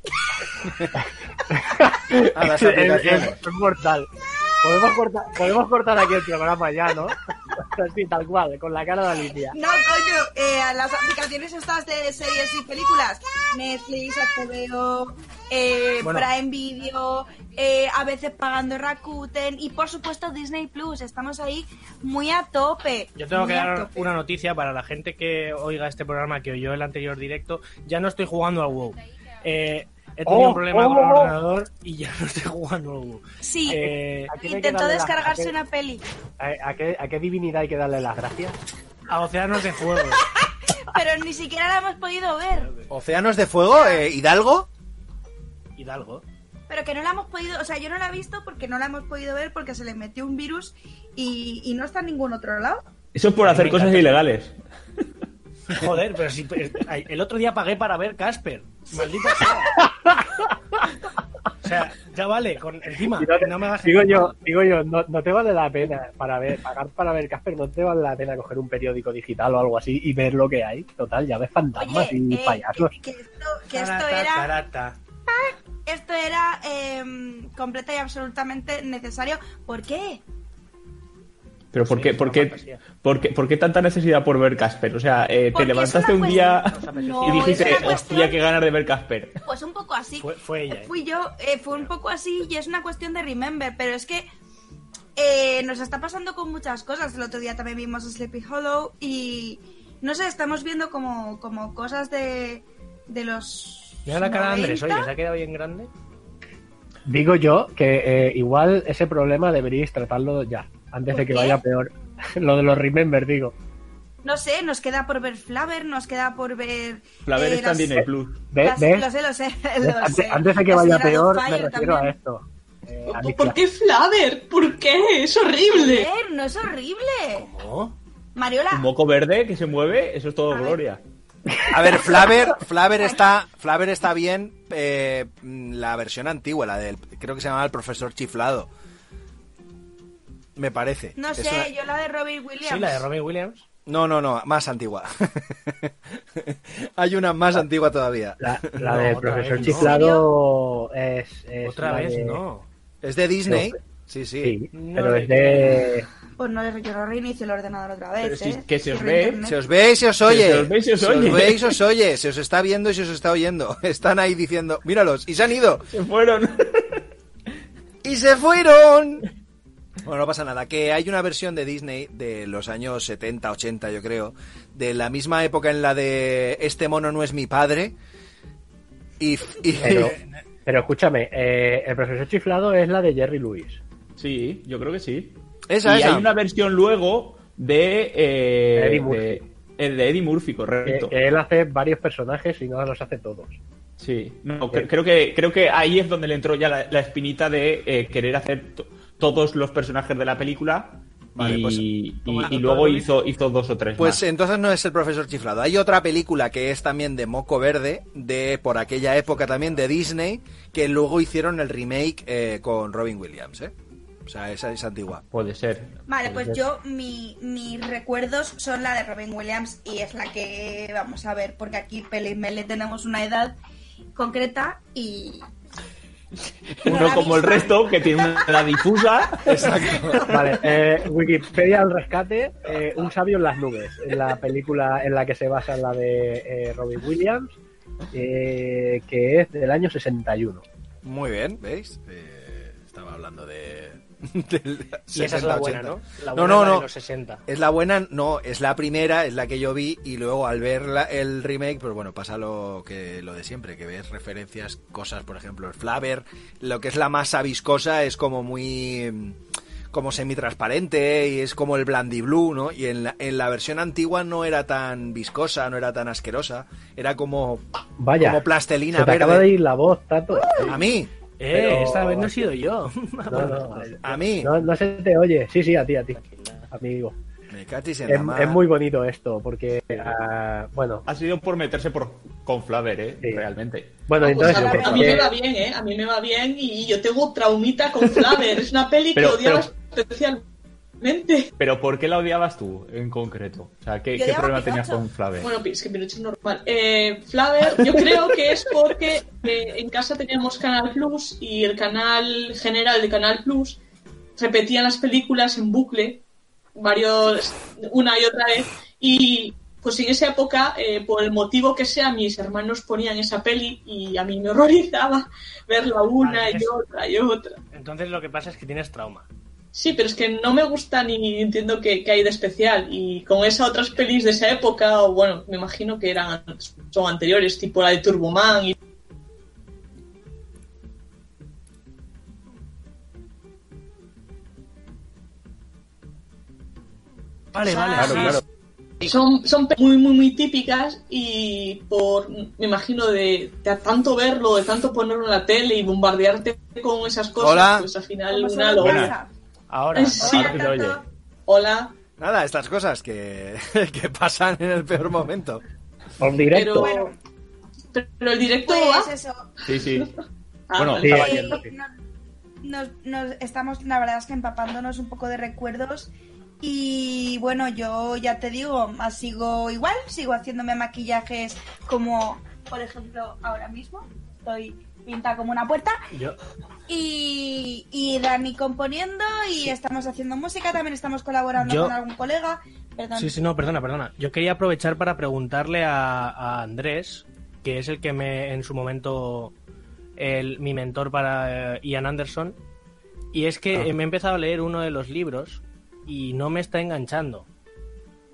A las Es- aplicaciones. es- es mortal. Podemos cortar, podemos cortar aquí el programa ya, ¿no? Así, tal cual, con la cara de Alicia. No, coño, eh, las aplicaciones estas de series y películas. Netflix, HBO, eh, Bueno. Prime Video, eh, a veces pagando Rakuten y por supuesto Disney Plus. Estamos ahí muy a tope. Yo tengo que dar tope. una noticia para la gente que oiga este programa, que oyó el anterior directo. Ya no estoy jugando al WoW. Eh, he tenido Oh, un problema oh, con el oh. ordenador y ya no estoy jugando. Sí, Eh, ¿A quién hay que intentó la- descargarse qué- una peli, ¿A, a qué, ¿A qué divinidad hay que darle las gracias? a Océanos de Fuego. pero ni siquiera la hemos podido ver. Océanos de Fuego, eh, Hidalgo. Hidalgo. Pero que no la hemos podido, o sea, yo no la he visto porque no la hemos podido ver porque se le metió un virus y, y no está en ningún otro lado. Eso es por hacer cosas ilegales. Joder, pero si ay, el otro día pagué para ver Casper. Maldita sea. O sea, ya vale, con encima, no no me digo yo, digo yo, no, no te vale la pena para ver, pagar para ver Casper, no te vale la pena coger un periódico digital o algo así y ver lo que hay. Total, ya ves fantasmas Oye, y eh, payasos. que, que esto, que esto Tarata, era tarata. esto era eh, completa y absolutamente necesario. ¿Por qué? Pero ¿por Sí, qué, por, qué, por, qué, por qué tanta necesidad por ver Casper? O sea, eh, te levantaste un día No, y dijiste, hostia, qué ganas de ver Casper. Pues un poco así. Fue, fue ella. ¿eh? Fui yo, eh, fue un poco así y es una cuestión de remember, pero es que eh, nos está pasando con muchas cosas. El otro día también vimos Sleepy Hollow y no sé, estamos viendo como, como cosas de, de los... Mira la cara de Andrés, 90. oye, se ha quedado bien grande. Digo yo que eh, igual ese problema deberíais tratarlo ya, antes de ¿Por que qué? vaya peor. lo de los remember, digo. No sé, nos queda por ver Flaver, nos queda por ver... Flaver eh, está en Disney Plus. ¿Ve- las- ¿Ves? Lo sé, lo sé, lo Antes, sé. antes de que vaya peor, me refiero a esto. Eh, ¿Por- Alicia. ¿Por qué Flaver? ¿Por qué? Es horrible. Joder, no es horrible. ¿Cómo? Mariola, Un moco verde que se mueve, eso es todo A ver. gloria. A ver, Flaver, Flaver está, Flaver está bien eh, la versión antigua, la del, creo que se llamaba el profesor chiflado. Me parece. no Es sé, una- yo la de Robin Williams. Sí, la de Robin Williams. No, no, no, más antigua. Hay una más antigua todavía. La, la No, del profesor vez, ¿no? chiflado es, es Otra vez, de- no. Es de Disney. No, Sí, sí. Sí, No, pero es de... Pues no, yo no reinicio el ordenador otra vez, Pero si- ¿eh? que se os ve, internet. Se os ve y se os oye. Se os ve y se os oye. ve y se os oye. Se os está viendo y se os está oyendo. Están ahí diciendo, míralos, y se han ido. Se fueron. ¡Y se fueron! Bueno, no pasa nada, que hay una versión de Disney de los años 70, 80, yo creo, de la misma época en la de Este mono no es mi padre. Y, y- Pero, pero escúchame, eh, el profesor chiflado es la de Jerry Lewis. Sí, yo creo que sí. esa, y esa. hay una versión luego de, eh, Eddie de, Murphy. el de Eddie Murphy, correcto. que él hace varios personajes y no los hace todos. Sí, no, cre- creo que creo que ahí es donde le entró ya la, la espinita de eh, querer hacer to- todos los personajes de la película Vale, y, pues, y- luego hizo hizo dos o tres Pues más. entonces no es el profesor chiflado. Hay otra película que es también de Moco Verde, de por aquella época también de Disney, que luego hicieron el remake eh, con Robin Williams, ¿eh? O sea, esa es antigua. Puede ser. Vale, Puede pues ser. yo, mi, mis recuerdos son la de Robin Williams y es la que vamos a ver, porque aquí Pele y Mele tenemos una edad concreta y... no Uno como el resto, que tiene una edad difusa. Exacto. Vale, eh, Wikipedia al rescate, eh, Un sabio en las nubes, en la película en la que se basa la de eh, Robin Williams, eh, que es del año 61. Muy bien, ¿veis? Eh, estaba hablando de... del Y esa es la 60, buena, 80. ¿no? La No, buena no, es la de no. los 60. Es la buena, no, es la primera, es la que yo vi y luego al ver la- el remake, pues bueno, pasa lo que lo de siempre, que ves referencias, cosas, por ejemplo, el Flaver, lo que es la masa viscosa es como muy como semitransparente y es como el Blandy Blue, ¿no? Y en la, en la versión antigua no era tan viscosa, no era tan asquerosa, era como, Vaya. como plastelina Se te verde. acaba de ir la voz, Tato. A mí, Eh, Pero- esta vez no he sido yo. No, no, a mí. no, no se te oye. Sí, sí, a ti, a ti. Amigo. Me Es, es muy bonito esto, porque, ah, bueno, Ha sido por meterse por con Flaver, ¿eh? Sí. Realmente. bueno, Ah, pues entonces... a, a mí me va bien, ¿eh? A mí me va bien y yo tengo traumita con Flaver. Es una peli Pero- que odiaba pero- especialmente. Pero ¿por qué la odiabas tú en concreto? O sea, ¿qué, problema tenías con Flaver? Bueno, es que Pinocho es normal. Eh, Flaver, yo creo que es porque eh, en casa teníamos Canal Plus y el canal general de Canal Plus repetían las películas en bucle varios una y otra vez y pues en esa época eh, por el motivo que sea mis hermanos ponían esa peli y a mí me horrorizaba verla una Vale, y es- otra y otra Entonces lo que pasa es que tienes trauma. Sí, pero es que no me gusta ni entiendo qué, qué hay de especial. Y con esas otras pelis de esa época, o bueno, me imagino que eran son anteriores, tipo la de Turboman y Vale, Claro, vale, sí. claro. son, son muy, muy, muy típicas y por, me imagino, de, de tanto verlo, de tanto ponerlo en la tele y bombardearte con esas cosas, Hola. pues al final una solo Ahora, Sí. Ahora te oye. Hola. Nada, estas cosas que, que pasan en el peor momento. Por directo. Pero, pero el directo Pues eso. Sí, sí. Ah, Bueno. Sí, eh, nos, nos- estamos, la verdad es que empapándonos un poco de recuerdos. Y bueno, yo ya te digo, más sigo igual, sigo haciéndome maquillajes como, por ejemplo, ahora mismo. Estoy pinta como una puerta. yo, Y, y Dani componiendo y estamos haciendo música, también estamos colaborando Yo- con algún colega. Perdón. Sí, sí, no, perdona, perdona. Yo quería aprovechar para preguntarle a, a Andrés, que es el que me, en su momento, el, mi mentor para eh, Ian Anderson, y es que eh, me he empezado a leer uno de los libros y no me está enganchando.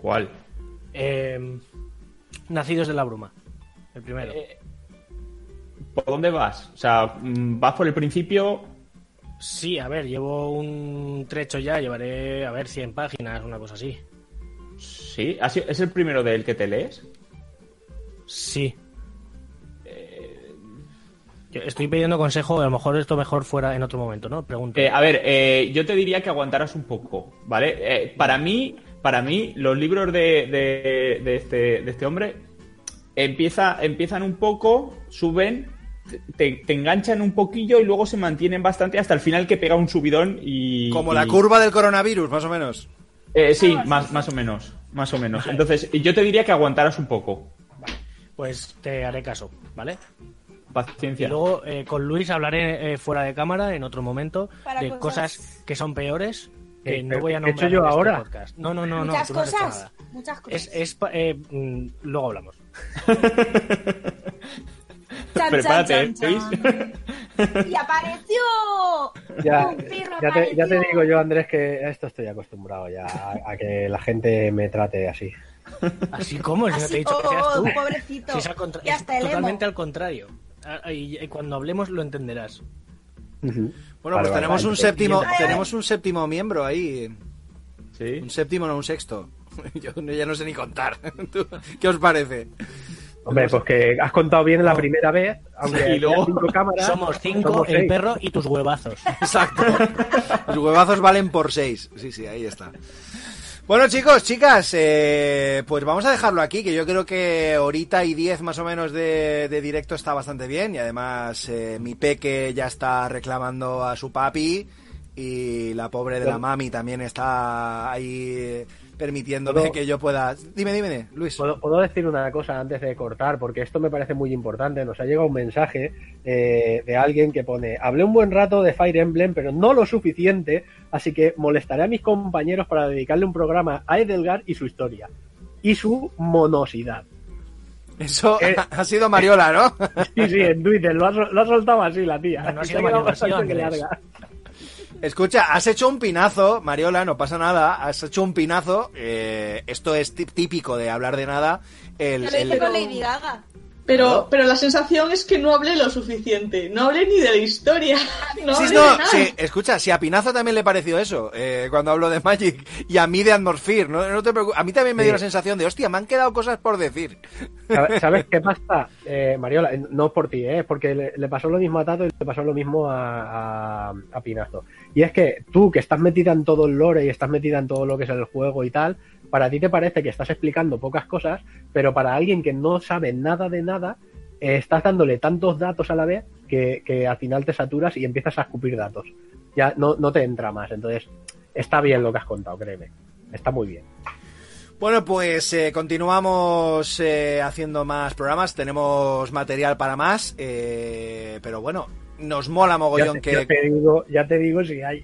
¿Cuál? Eh, Nacidos de la Bruma, el primero. Eh, ¿Por dónde vas? O sea, mm, ¿vas por el principio? Sí, a ver, llevo un trecho ya, llevaré, a ver, 100 páginas, una cosa así. Sí. ¿Ha sido- ¿Es el primero del que te lees? Sí. Yo estoy pidiendo consejo, a lo mejor esto mejor fuera en otro momento, ¿no? Pregunto. Eh, a ver, eh, yo te diría que aguantaras un poco, ¿vale? Eh, para mí, para mí, los libros de, de- de este, de este hombre empieza, empiezan un poco, suben, te, te enganchan un poquillo y luego se mantienen bastante hasta el final que pega un subidón y... Como y- la curva del coronavirus, más o menos. Eh, sí, más, más o menos, más o menos. Entonces, yo te diría que aguantaras un poco. Pues te haré caso, ¿vale? Y Paciencia. luego eh, con Luis hablaré eh, fuera de cámara en otro momento Para de cosas- cosas que son peores que Eh, no voy a ¿qué he hecho nombrar yo este ahora? podcast. No, no, no, no, muchas no has hecho cosas. nada. Muchas cosas. Es, es eh, mm, luego hablamos. Chan, Prepárate, chan, chan, chan. Y apareció. Ya, Un perro ya, te, ya te digo yo, Andrés, que a esto estoy acostumbrado ya, a, a que la gente me trate así. Así como, si no te he dicho que seas tú. pobrecito. Si es al contra- es totalmente al contrario. Ah, Y, y cuando hablemos lo entenderás. Bueno, Vale, pues vale, tenemos vale. un séptimo, tenemos un séptimo miembro ahí. Sí. Un séptimo, no un sexto. Yo no- ya no sé ni contar. ¿Tú- ¿Qué os parece? Hombre, pues que has contado bien la primera vez, aunque Y luego- cinco cámaras. Somos cinco, somos el perro y tus huevazos. Exacto. Los huevazos valen por seis. Sí, sí, ahí está. Bueno, chicos, chicas, eh, pues vamos a dejarlo aquí, que yo creo que horita y diez más o menos de, de directo está bastante bien. Y además, eh, mi peque ya está reclamando a su papi. Y la pobre de la mami también está ahí eh, permitiéndome ¿Puedo- que yo pueda. Dime, dime, Luis. ¿Puedo, puedo decir una cosa antes de cortar, porque esto me parece muy importante. Nos ha llegado un mensaje eh, de alguien que pone: Hablé un buen rato de Fire Emblem, pero no lo suficiente, así que molestaré a mis compañeros para dedicarle un programa a Edelgar y su historia. Y su monosidad. Eso eh, ha sido Mariola, ¿no? Sí, sí, en Twitter, lo ha, lo ha soltado así la tía. No ha sido ha quedado Mario, ha sido Andrés. larga. Escucha, has hecho un pinazo, Mariola, no pasa nada, has hecho un pinazo, eh, esto es típico de hablar de nada, el, el- con Lady Gaga. Pero, Claro. pero la sensación es que no hablé lo suficiente. No hablé ni de la historia. No Sí, hablé no, de nada. sí, escucha, si a Pinazo también le pareció eso eh, cuando hablo de Magic y a mí de Atmosphere, no, no te preocupes. A mí también me dio Sí. la sensación de, hostia, me han quedado cosas por decir. ¿Sabes, qué pasa, eh, Mariola? No por ti, ¿eh? porque le, le pasó lo mismo a Tato y le pasó lo mismo a, a- a Pinazo. Y es que tú, que estás metida en todo el lore y estás metida en todo lo que es el juego y tal, para ti te parece que estás explicando pocas cosas, pero para alguien que no sabe nada de nada, eh, estás dándole tantos datos a la vez que, que al final te saturas y empiezas a escupir datos. Ya no, no te entra más. Entonces, está bien lo que has contado, créeme. Está muy bien. Bueno, pues eh, continuamos eh, haciendo más programas, tenemos material para más, eh, pero bueno, nos mola Ya mogollón te, que... ya te digo, ya te digo si hay.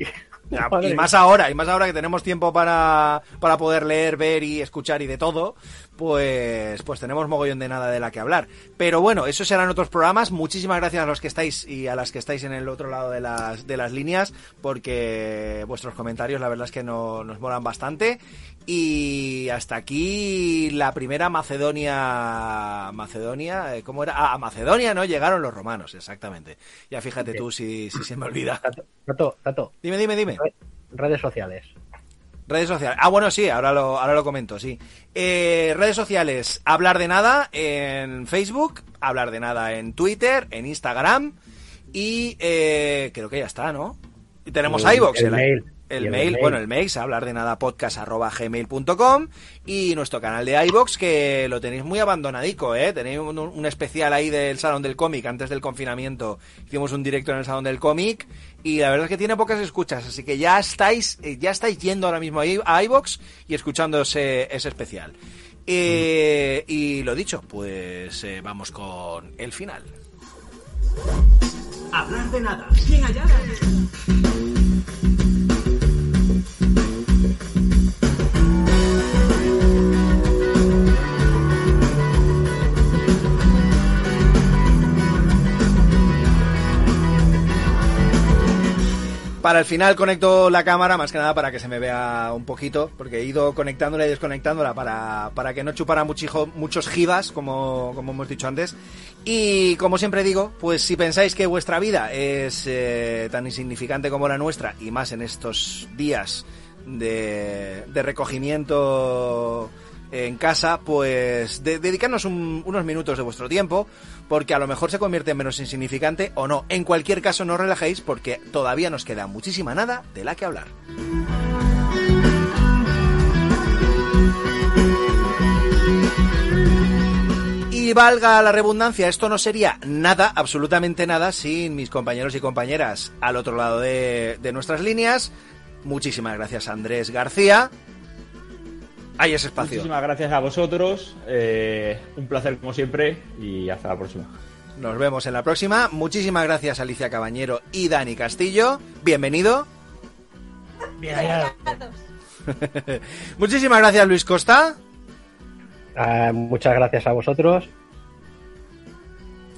Madre y más ahora, y más ahora que tenemos tiempo para, para poder leer, ver y escuchar y de todo, pues, pues tenemos mogollón de nada de la que hablar. Pero bueno, esos serán otros programas. Muchísimas gracias a los que estáis y a las que estáis en el otro lado de las, de las líneas, porque vuestros comentarios la verdad es que no- nos molan bastante. Y hasta aquí la primera Macedonia. Macedonia, eh, ¿cómo era? Ah, a Macedonia, ¿no? Llegaron los romanos, exactamente. Ya fíjate tú si, si se me olvida. Tato, Tato, Tato, Dime, dime, dime. redes sociales. Redes sociales. Ah, bueno, sí, ahora lo, ahora lo comento, sí. Eh, redes sociales, hablar de nada en Facebook, hablar de nada en Twitter, en Instagram y eh, creo que ya está, ¿no? Y tenemos El- iVoox, el el, mail. El mail, mail. bueno, el mail es hablar de nada podcast arroba gmail.com y nuestro canal de iVoox que lo tenéis muy abandonadico, ¿eh? Tenéis un, un especial ahí del Salón del Cómic antes del confinamiento. Hicimos un directo en el Salón del Cómic y la verdad es que tiene pocas escuchas, así que ya estáis, eh, ya estáis yendo ahora mismo ahí a iVoox y escuchando ese, ese especial. Eh, y lo dicho, pues eh, vamos con el final. Hablar de nada. ¿Quién allá? Para el final conecto la cámara, más que nada para que se me vea un poquito, porque he ido conectándola y desconectándola para, para que no chupara muchijo- muchos gibas, como, como hemos dicho antes. Y como siempre digo, pues si pensáis que vuestra vida es eh, tan insignificante como la nuestra, y más en estos días de recogimiento en casa, pues de- dedicarnos un- unos minutos de vuestro tiempo, porque a lo mejor se convierte en menos insignificante o no. En cualquier caso, no os relajéis porque todavía nos queda muchísima nada de la que hablar. Y valga la redundancia, esto no sería nada, absolutamente nada, sin mis compañeros y compañeras al otro lado de nuestras líneas. Muchísimas gracias, Andrés García. Hay ese espacio. Muchísimas gracias a vosotros. eh, un placer como siempre y hasta la próxima. Nos vemos en la próxima. Muchísimas gracias Alicia Cabañero y Dani Castillo. Bienvenido. Bien, allá. Muchísimas gracias Luis Costa. Ah, muchas gracias a vosotros.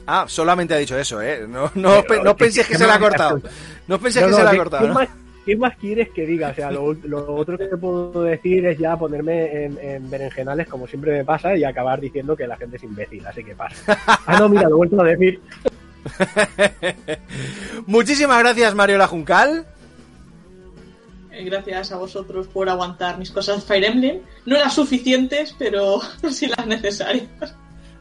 Ah, solamente ha dicho eso, ¿eh? No, no, no ¿qué- penséis que se le ha cortado. No penséis No, que no, se le ha ¿qué- cortado. ¿qué, ¿no? Qué más quieres que diga? O sea, lo, lo otro que te puedo decir es ya ponerme en, en berenjenales, como siempre me pasa, y acabar diciendo que la gente es imbécil, así que pasa. Ah, no, mira, lo he vuelto a decir. Muchísimas gracias Mariola Juncal. Eh, Gracias a vosotros por aguantar mis cosas Fire Emblem. No las suficientes, pero sí las necesarias.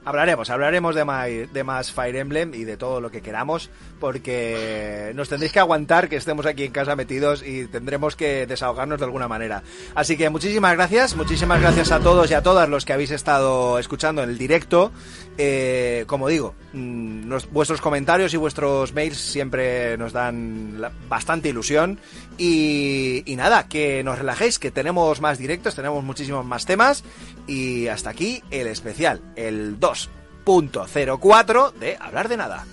Hablaremos, hablaremos de más, de más Fire Emblem y de todo lo que queramos, porque nos tendréis que aguantar que estemos aquí en casa metidos y tendremos que desahogarnos de alguna manera. Así que muchísimas gracias, muchísimas gracias a todos y a todas los que habéis estado escuchando en el directo. Eh, como digo, mm, vuestros comentarios y vuestros mails siempre nos dan bastante ilusión. Y nada, que nos relajéis, que tenemos más directos, tenemos muchísimos más temas. Y hasta aquí el especial, el 2.04 de Hablar de Nada.